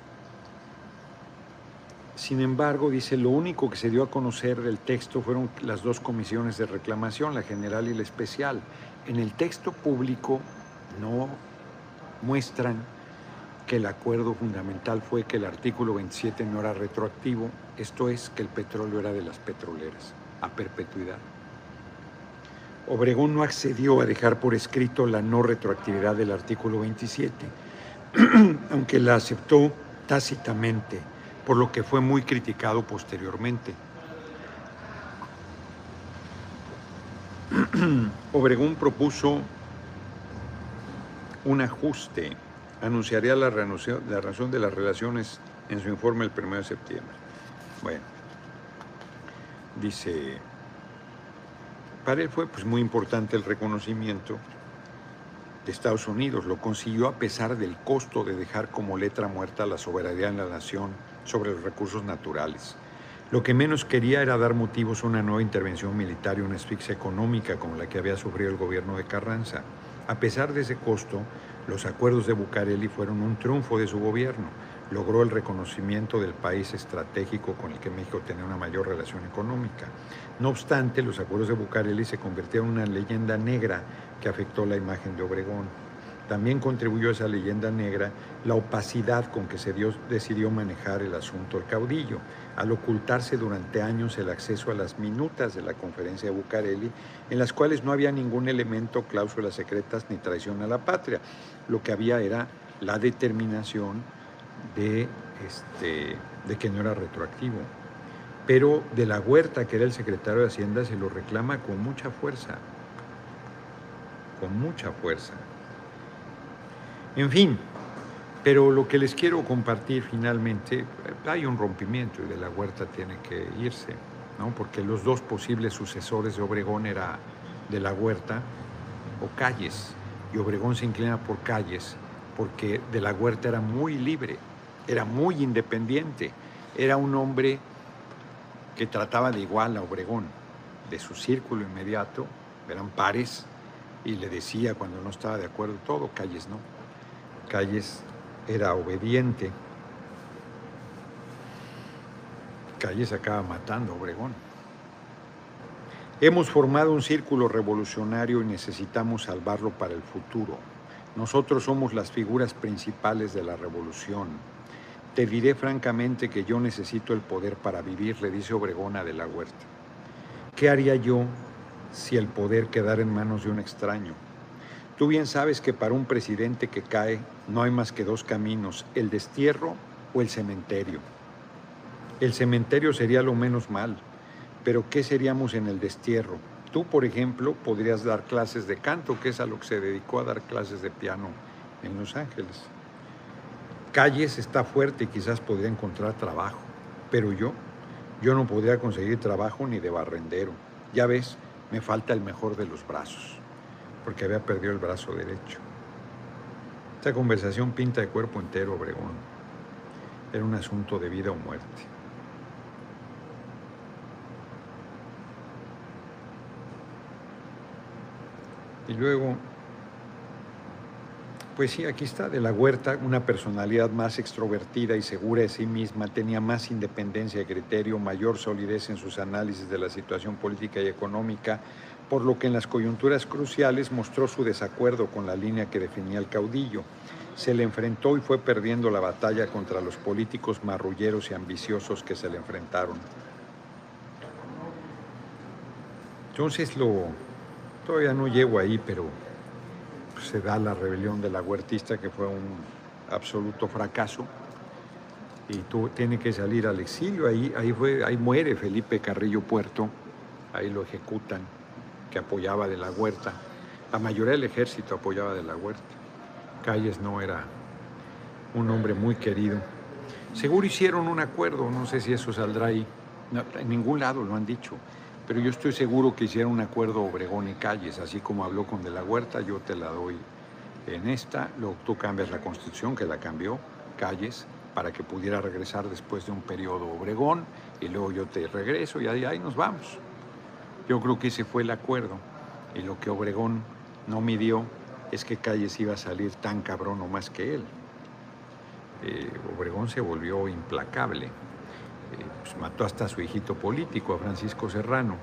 S1: Sin embargo, dice, lo único que se dio a conocer del texto fueron las dos comisiones de reclamación, la general y la especial. En el texto público no muestran que el acuerdo fundamental fue que el artículo 27 no era retroactivo, esto es, que el petróleo era de las petroleras, a perpetuidad. Obregón no accedió a dejar por escrito la no retroactividad del artículo 27, aunque la aceptó tácitamente por lo que fue muy criticado posteriormente. Obregón propuso un ajuste, anunciaría la, razón de las relaciones en su informe el 1 de septiembre. Bueno, dice, para él fue pues, muy importante el reconocimiento de Estados Unidos, lo consiguió a pesar del costo de dejar como letra muerta la soberanía en la nación sobre los recursos naturales. Lo que menos quería era dar motivos a una nueva intervención militar y una asfixia económica como la que había sufrido el gobierno de Carranza. A pesar de ese costo, los acuerdos de Bucareli fueron un triunfo de su gobierno. Logró el reconocimiento del país estratégico con el que México tenía una mayor relación económica. No obstante, los acuerdos de Bucareli se convirtieron en una leyenda negra que afectó la imagen de Obregón. También contribuyó a esa leyenda negra la opacidad con que se decidió manejar el asunto el caudillo, al ocultarse durante años el acceso a las minutas de la conferencia de Bucareli, en las cuales no había ningún elemento, cláusulas secretas ni traición a la patria. Lo que había era la determinación de, este, de que no era retroactivo. Pero de la Huerta, que era el secretario de Hacienda, se lo reclama con mucha fuerza, con mucha fuerza. En fin, pero lo que les quiero compartir finalmente, hay un rompimiento y de la huerta tiene que irse, ¿no? porque los dos posibles sucesores de Obregón era de la huerta o Calles, y Obregón se inclina por Calles porque de la huerta era muy libre, era muy independiente, era un hombre que trataba de igual a Obregón, de su círculo inmediato, eran pares, y le decía cuando no estaba de acuerdo todo, Calles no. Calles era obediente. Calles acaba matando a Obregón. Hemos formado un círculo revolucionario y necesitamos salvarlo para el futuro. Nosotros somos las figuras principales de la revolución. Te diré francamente que yo necesito el poder para vivir, le dice Obregón a de la Huerta. ¿Qué haría yo si el poder quedara en manos de un extraño? Tú bien sabes que para un presidente que cae no hay más que dos caminos, el destierro o el cementerio. El cementerio sería lo menos mal, pero ¿qué seríamos en el destierro? Tú, por ejemplo, podrías dar clases de canto, que es a lo que se dedicó a dar clases de piano en Los Ángeles. Calles está fuerte y quizás podría encontrar trabajo, pero yo, yo no podría conseguir trabajo ni de barrendero. Ya ves, me falta el mejor de los brazos porque había perdido el brazo derecho. Esta conversación pinta de cuerpo entero Obregón. Era un asunto de vida o muerte. Y luego, pues sí, aquí está, de la huerta, una personalidad más extrovertida y segura de sí misma, tenía más independencia de criterio, mayor solidez en sus análisis de la situación política y económica, por lo que en las coyunturas cruciales mostró su desacuerdo con la línea que definía el caudillo. Se le enfrentó y fue perdiendo la batalla contra los políticos marrulleros y ambiciosos que se le enfrentaron. Entonces lo, todavía no llego ahí, pero se da la rebelión de la huertista que fue un absoluto fracaso y tú, tiene que salir al exilio. Ahí, ahí, ahí muere Felipe Carrillo Puerto, ahí lo ejecutan, que apoyaba de la huerta. La mayoría del ejército apoyaba de la huerta. Calles no era un hombre muy querido. Seguro hicieron un acuerdo, no sé si eso saldrá ahí. en ningún lado lo han dicho pero yo estoy seguro que hicieron un acuerdo Obregón y Calles, así como habló con De la Huerta, yo te la doy en esta, luego tú cambias la constitución, que la cambió Calles, para que pudiera regresar después de un periodo Obregón, y luego yo te regreso y ahí, ahí nos vamos. Yo creo que ese fue el acuerdo, y lo que Obregón no midió es que Calles iba a salir tan cabrón o más que él. Eh, Obregón se volvió implacable. Eh, pues, mató hasta a su hijito político, a Francisco Serrano.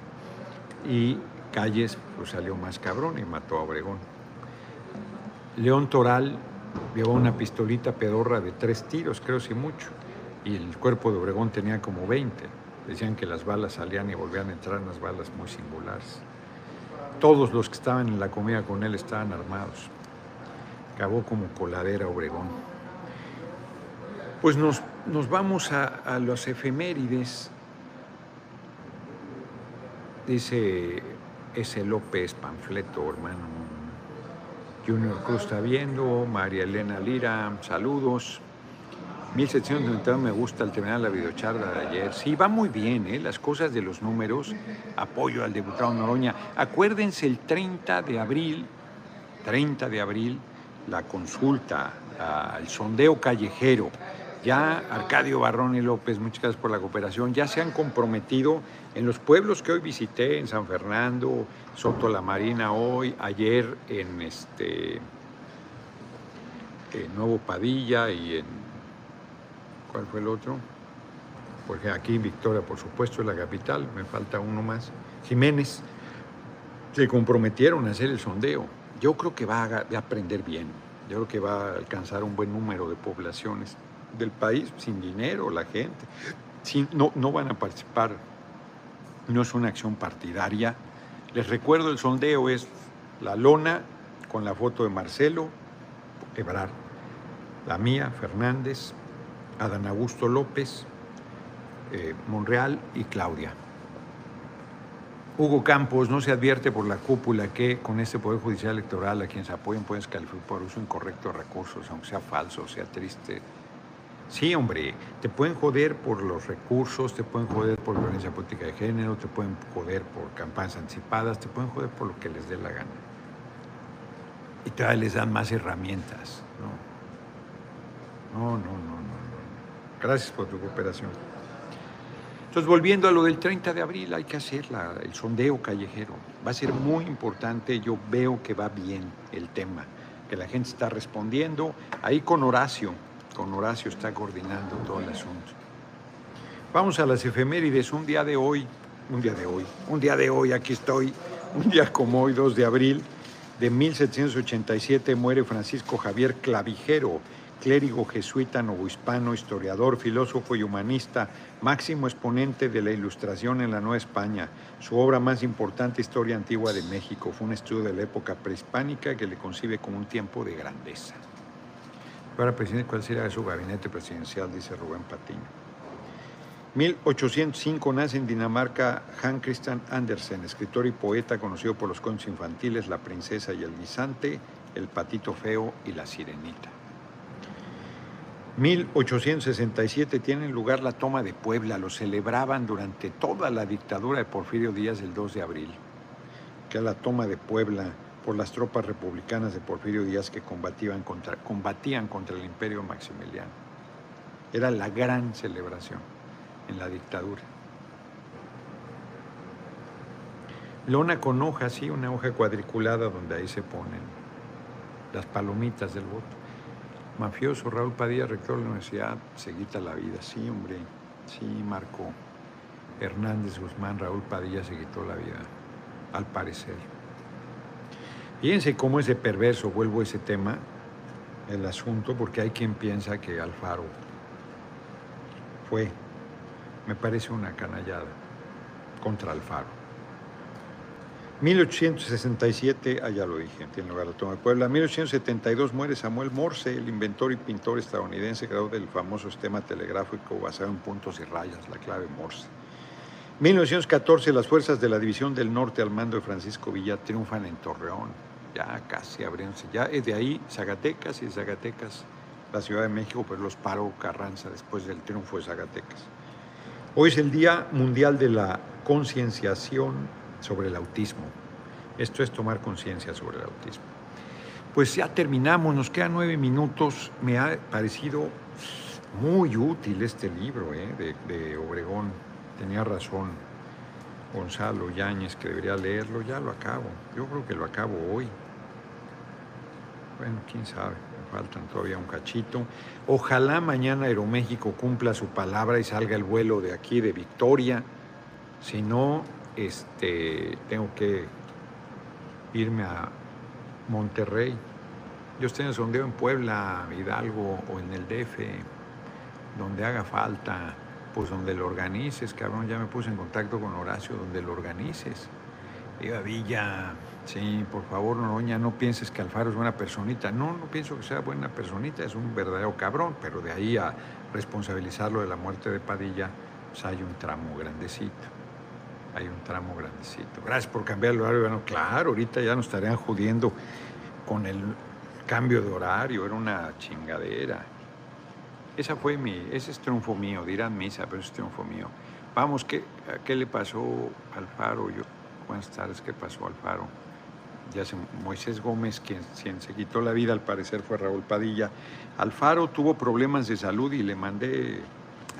S1: Y Calles pues, salió más cabrón y mató a Obregón. León Toral llevó una pistolita pedorra de tres tiros, creo si mucho, y el cuerpo de Obregón tenía como 20. Decían que las balas salían y volvían a entrar unas balas muy singulares. Todos los que estaban en la comida con él estaban armados. Acabó como coladera Obregón. Pues nos nos vamos a, los efemérides. Dice ese López Panfleto, hermano. Junior Cruz está viendo, María Elena Lira, saludos. 1791 me gusta el terminar la videocharla de ayer. Sí, va muy bien, ¿eh? las cosas de los números. Apoyo al diputado Noroña. Acuérdense el 30 de abril, 30 de abril, la consulta, al sondeo callejero ya Arcadio Barrón y López, muchas gracias por la cooperación, ya se han comprometido en los pueblos que hoy visité, en San Fernando, Soto la Marina hoy, ayer en este en Nuevo Padilla y en ¿cuál fue el otro? Porque aquí Victoria, por supuesto, es la capital, me falta uno más. Jiménez, se comprometieron a hacer el sondeo. Yo creo que va a aprender bien, yo creo que va a alcanzar un buen número de poblaciones del país sin dinero, la gente. no, no van a participar, no es una acción partidaria. Les recuerdo, el sondeo es la lona con la foto de Marcelo Ebrar, la mía, Fernández, Adán Augusto López, eh, Monreal y Claudia. Hugo Campos, no se advierte por la cúpula que con este Poder Judicial Electoral a quienes apoyen pueden calificar por uso incorrecto de recursos, aunque sea falso, sea triste, Sí, hombre, te pueden joder por los recursos, te pueden joder por violencia política de género, te pueden joder por campañas anticipadas, te pueden joder por lo que les dé la gana. Y todavía les dan más herramientas. No, no, no. Gracias por tu cooperación. Entonces, volviendo a lo del 30 de abril, hay que hacer el sondeo callejero. Va a ser muy importante, yo veo que va bien el tema, que la gente está respondiendo. Ahí con Horacio, con Horacio está coordinando todo el asunto. Vamos a las efemérides, un día de hoy, un día de hoy, un día de hoy, aquí estoy, un día como hoy, 2 de abril de 1787, muere Francisco Javier Clavijero, clérigo jesuita novohispano, historiador, filósofo y humanista, máximo exponente de la ilustración en la Nueva España. Su obra más importante, Historia Antigua de México, fue un estudio de la época prehispánica que le concibe como un tiempo de grandeza. Para presidente, ¿cuál será su gabinete presidencial? Dice Rubén Patiño. 1805 nace en Dinamarca Hans Christian Andersen, escritor y poeta conocido por los cuentos infantiles La princesa y el guisante, El patito feo y La sirenita. 1867 tiene lugar la toma de Puebla, lo celebraban durante toda la dictadura de Porfirio Díaz el 2 de abril, que es la toma de Puebla por las tropas republicanas de Porfirio Díaz que combatían contra, combatían contra el imperio maximiliano. Era la gran celebración en la dictadura. Lona con hoja, sí, una hoja cuadriculada donde ahí se ponen las palomitas del voto. Mafioso Raúl Padilla, rector de la universidad, se la vida. Sí, hombre, sí, Marco Hernández Guzmán, Raúl Padilla se quitó la vida, al parecer. Fíjense cómo es perverso, vuelvo a ese tema, el asunto, porque hay quien piensa que Alfaro fue, me parece una canallada contra Alfaro. 1867, ah, ya lo dije, tiene lugar la toma de Puebla. 1872 muere Samuel Morse, el inventor y pintor estadounidense, creador del famoso sistema telegráfico basado en puntos y rayas, la clave Morse. 1914, las fuerzas de la División del Norte al mando de Francisco Villa triunfan en Torreón, ya casi abriéndose, ya es de ahí Zacatecas y Zacatecas, la Ciudad de México, pues los paró Carranza después del triunfo de Zacatecas. Hoy es el Día Mundial de la Concienciación sobre el autismo. Esto es tomar conciencia sobre el autismo. Pues ya terminamos, nos quedan nueve minutos. Me ha parecido muy útil este libro ¿eh? de, Obregón. Tenía razón Gonzalo Yáñez que debería leerlo. Ya lo acabo. Yo creo que lo acabo hoy. Bueno, quién sabe, me faltan todavía un cachito. Ojalá mañana Aeroméxico cumpla su palabra y salga el vuelo de aquí, de Victoria. Si no, este, tengo que irme a Monterrey. Yo estoy en sondeo en Puebla, Hidalgo o en el DF, donde haga falta, pues donde lo organices, cabrón. Ya me puse en contacto con Horacio, donde lo organices. Diga, Villa, sí, por favor, Noroña, no pienses que Alfaro es buena personita. No, no pienso que sea buena personita, es un verdadero cabrón, pero de ahí a responsabilizarlo de la muerte de Padilla, pues hay un tramo grandecito hay un tramo grandecito. Gracias por cambiar el horario. Claro, ahorita ya nos estarían judiendo con el cambio de horario, era una chingadera. Esa fue mi, ese es triunfo mío, dirán misa, pero es triunfo mío. Vamos, ¿qué, ¿qué le pasó al Faro? Yo, buenas tardes, ¿qué pasó al Faro? Ya se, Moisés Gómez, quien, quien se quitó la vida, al parecer fue Raúl Padilla. Alfaro tuvo problemas de salud y le mandé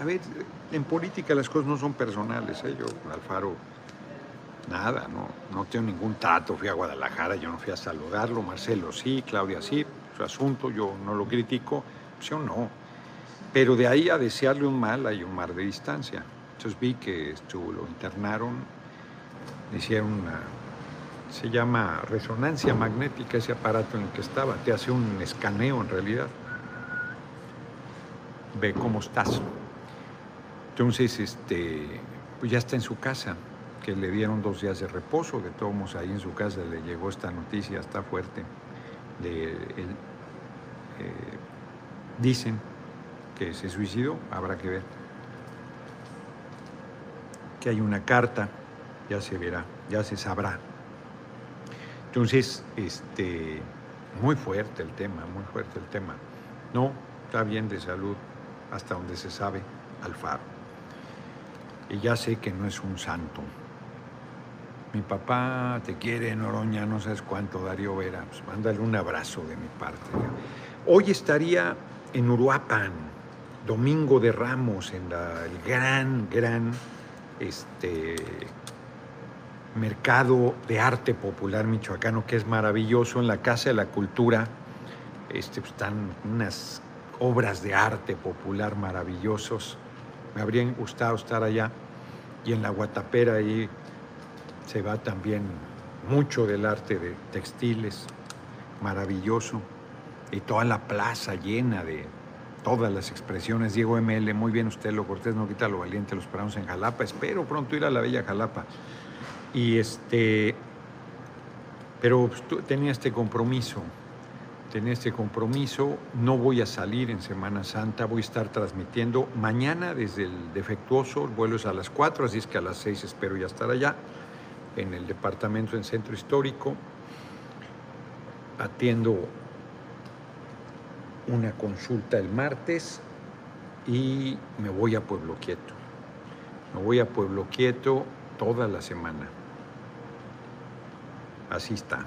S1: a ver, en política las cosas no son personales. ¿eh? Yo Alfaro, nada, no, no tengo ningún trato. Fui a Guadalajara, yo no fui a saludarlo. Marcelo sí, Claudia sí, su asunto, yo no lo critico, yo no. Pero de ahí a desearle un mal hay un mar de distancia. Entonces vi que estuvo, lo internaron, hicieron una, se llama resonancia magnética ese aparato en el que estaba, te hace un escaneo en realidad. Ve cómo estás. Entonces, este, pues ya está en su casa, que le dieron dos días de reposo, de todos ahí en su casa le llegó esta noticia, está fuerte. Eh, dicen que se suicidó, habrá que ver. Que hay una carta, ya se verá, ya se sabrá. Entonces, este, muy fuerte el tema, muy fuerte el tema. No, está bien de salud, hasta donde se sabe, Alfaro y ya sé que no es un santo. Mi papá te quiere, Noroña, no sabes cuánto, Darío Vera. Pues mándale un abrazo de mi parte. Hoy estaría en Uruapan, Domingo de Ramos, en el gran, gran este, mercado de arte popular michoacano, que es maravilloso, en la Casa de la Cultura. Este, pues, están unas obras de arte popular maravillosos me habría gustado estar allá. Y en la Guatapera ahí se va también mucho del arte de textiles, maravilloso. Y toda la plaza llena de todas las expresiones. Diego ML, muy bien usted, lo cortés no quita lo valiente, los esperamos en Jalapa. Espero pronto ir a la bella Jalapa. Y este, pero pues, tenía este compromiso en este compromiso. No voy a salir en Semana Santa, voy a estar transmitiendo mañana desde el defectuoso, el vuelo es a las 4, así es que a las 6 espero ya estar allá, en el departamento en Centro Histórico. Atiendo una consulta el martes y me voy a Pueblo Quieto. Me voy a Pueblo Quieto toda la semana. Así está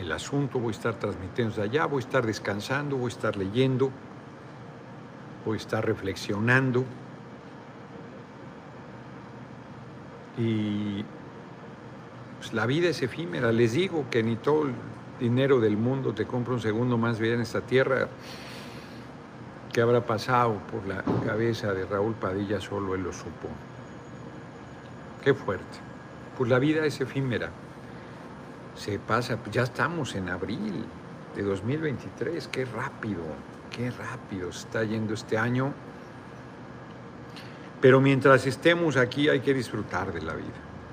S1: el asunto, voy a estar transmitiendo desde allá, voy a estar descansando, voy a estar leyendo, voy a estar reflexionando. Y Pues la vida es efímera. Les digo que ni todo el dinero del mundo te compra un segundo más bien en esta tierra. ¿Qué habrá pasado por la cabeza de Raúl Padilla? Solo él lo supo. Qué fuerte. Pues la vida es efímera. Se pasa, ya estamos en abril de 2023. Qué rápido, qué rápido está yendo este año. Pero mientras estemos aquí hay que disfrutar de la vida.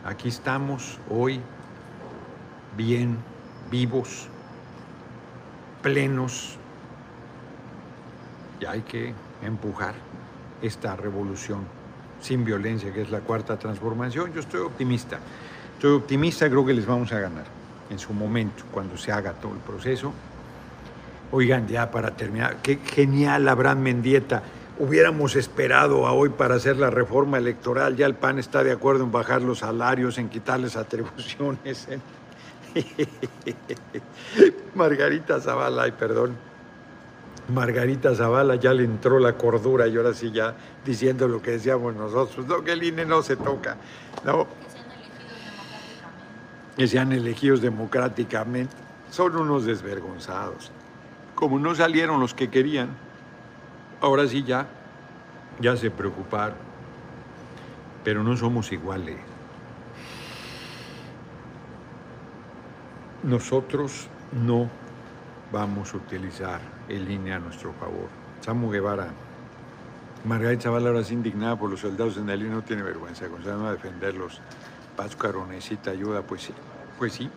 S1: Aquí estamos hoy bien, vivos, plenos. Y hay que empujar esta revolución sin violencia, que es la cuarta transformación. Yo estoy optimista. Estoy optimista, creo que les vamos a ganar en su momento, cuando se haga todo el proceso. Oigan, ya para terminar, qué genial Abraham Mendieta. Hubiéramos esperado a hoy para hacer la reforma electoral. Ya el PAN está de acuerdo en bajar los salarios, en quitarles atribuciones. Margarita Zavala, ay, perdón. Margarita Zavala ya le entró la cordura y ahora sí ya diciendo lo que decíamos nosotros. No, que el INE no se toca. No. Que sean elegidos democráticamente. Son unos desvergonzados. Como no salieron los que querían, ahora sí ya, ya se preocuparon. Pero no somos iguales. Nosotros no vamos a utilizar el INE a nuestro favor. Samu Guevara, Margarita Zavala ahora es indignada por los soldados en el INE, no tiene vergüenza, con a defenderlos. Páscaro necesita ayuda, pues sí, pues sí.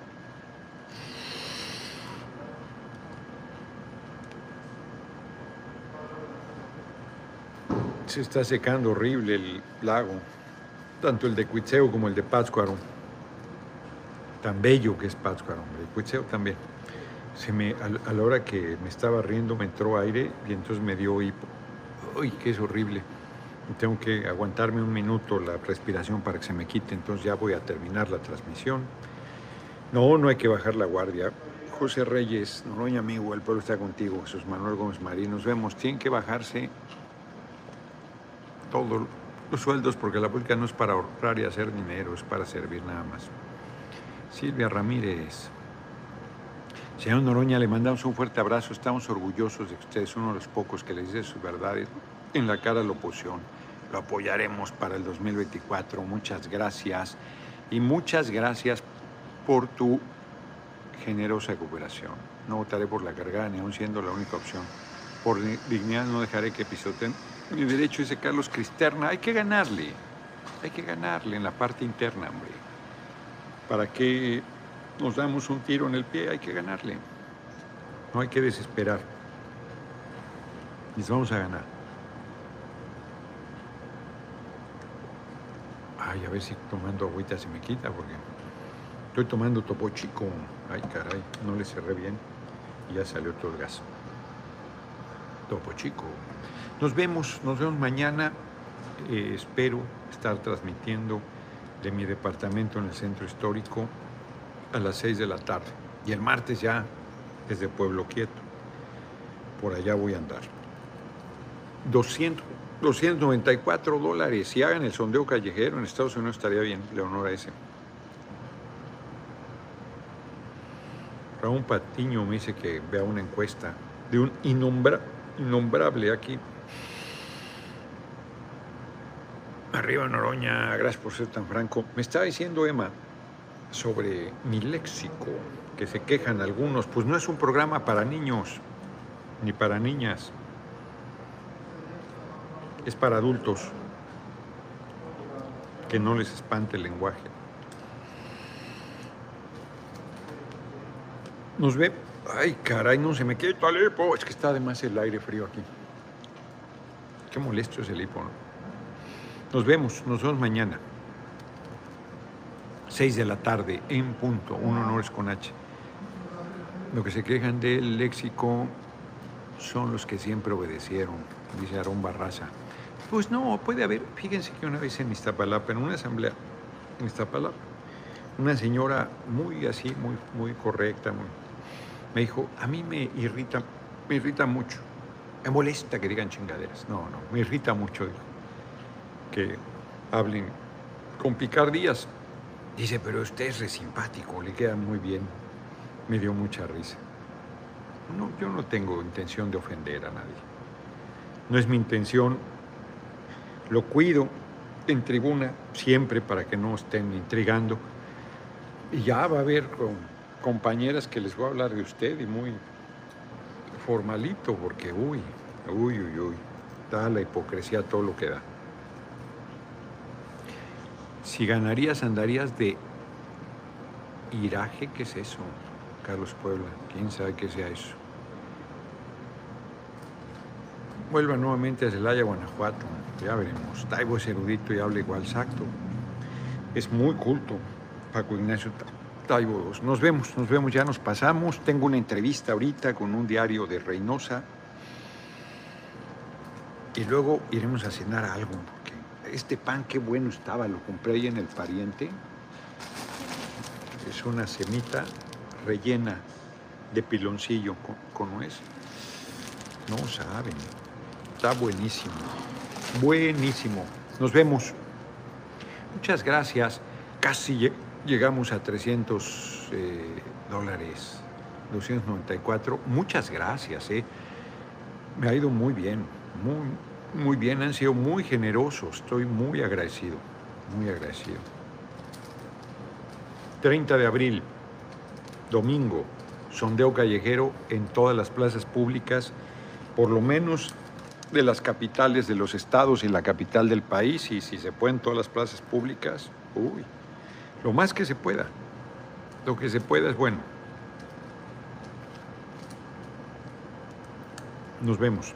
S1: Se está secando horrible el lago, tanto el de Cuitzeo como el de Pátzcuaro. Tan bello que es Pátzcuaro, hombre. Cuitzeo también se me, a, la hora que me estaba riendo me entró aire y entonces me dio hipo. ¡Uy, qué es horrible! Tengo que aguantarme un minuto la respiración para que se me quite, entonces ya voy a terminar la transmisión. No, no hay que bajar la guardia. José Reyes, Noroña amigo, el pueblo está contigo. Jesús Manuel Gómez Marín, nos vemos. Tienen que bajarse todos los sueldos porque la política no es para ahorrar y hacer dinero, es para servir nada más. Silvia Ramírez, Señor Noroña, le mandamos un fuerte abrazo. Estamos orgullosos de que usted es uno de los pocos que le dice sus verdades en la cara a la oposición. Lo apoyaremos para el 2024. Muchas gracias. Y muchas gracias por tu generosa cooperación. No votaré por la cargada, ni aún siendo la única opción. Por dignidad no dejaré que pisoteen mi derecho, dice Carlos Cristerna. Hay que ganarle. Hay que ganarle en la parte interna, hombre. Para que nos damos un tiro en el pie, hay que ganarle. No hay que desesperar. Y vamos a ganar. Ay, a ver si tomando agüita se me quita, porque estoy tomando topo chico. Ay, caray, no le cerré bien y ya salió todo el gas. Topo chico. Nos vemos, nos vemos mañana. Eh, espero estar transmitiendo de mi departamento en el centro histórico a las 6 de la tarde. Y el martes ya desde Pueblo Quieto. Por allá voy a andar. 200, 294 dólares. Si hagan el sondeo callejero en Estados Unidos estaría bien, Leonora ese. Raúl Patiño me dice que vea una encuesta de un innombrable aquí. Arriba Noroña, gracias por ser tan franco. Me estaba diciendo Emma sobre mi léxico, que se quejan algunos, pues no es un programa para niños ni para niñas, es para adultos, que no les espante el lenguaje. Nos ve, ay caray, no se me quita el hipo, es que está además el aire frío aquí. Qué molesto es el hipo, Nos vemos, nos vemos mañana. 6 de la tarde, en punto, un honor con H. Lo que se quejan del léxico son los que siempre obedecieron, dice Aarón Barraza. Pues no, puede haber, fíjense que una vez en Iztapalapa, en una asamblea en Iztapalapa, una señora muy así, muy, muy correcta, me dijo, a mí me irrita, me irrita mucho, me molesta que digan chingaderas. No, no, me irrita mucho que hablen con picardías Dice, pero usted es re simpático, le queda muy bien. Me dio mucha risa. No, yo no tengo intención de ofender a nadie. No es mi intención. Lo cuido en tribuna siempre para que no estén intrigando. Y ya va a haber compañeras que les voy a hablar de usted y muy formalito, porque uy, uy, uy, uy, da la hipocresía todo lo que da. Si ganarías, andarías de iraje, ¿qué es eso? Carlos Puebla, quién sabe qué sea eso. Vuelva nuevamente a Celaya, Guanajuato, ya veremos. Taibo es erudito y habla igual exacto. Es muy culto, Paco Ignacio Taibo. Nos vemos, nos vemos, ya nos pasamos. Tengo una entrevista ahorita con un diario de Reynosa. Y luego iremos a cenar algo, porque este pan qué bueno estaba, lo compré ahí en el pariente. Es una semita rellena de piloncillo con, con nuez. No saben, está buenísimo, buenísimo. Nos vemos. Muchas gracias. Casi lle- llegamos a 300 eh, dólares, 294. Muchas gracias. eh. Me ha ido muy bien, muy, muy bien. Han sido muy generosos. Estoy muy agradecido, muy agradecido. 30 de abril, domingo, sondeo callejero en todas las plazas públicas, por lo menos de las capitales de los estados y la capital del país, y si se pueden todas las plazas públicas, uy, lo más que se pueda. Lo que se pueda es bueno. Nos vemos.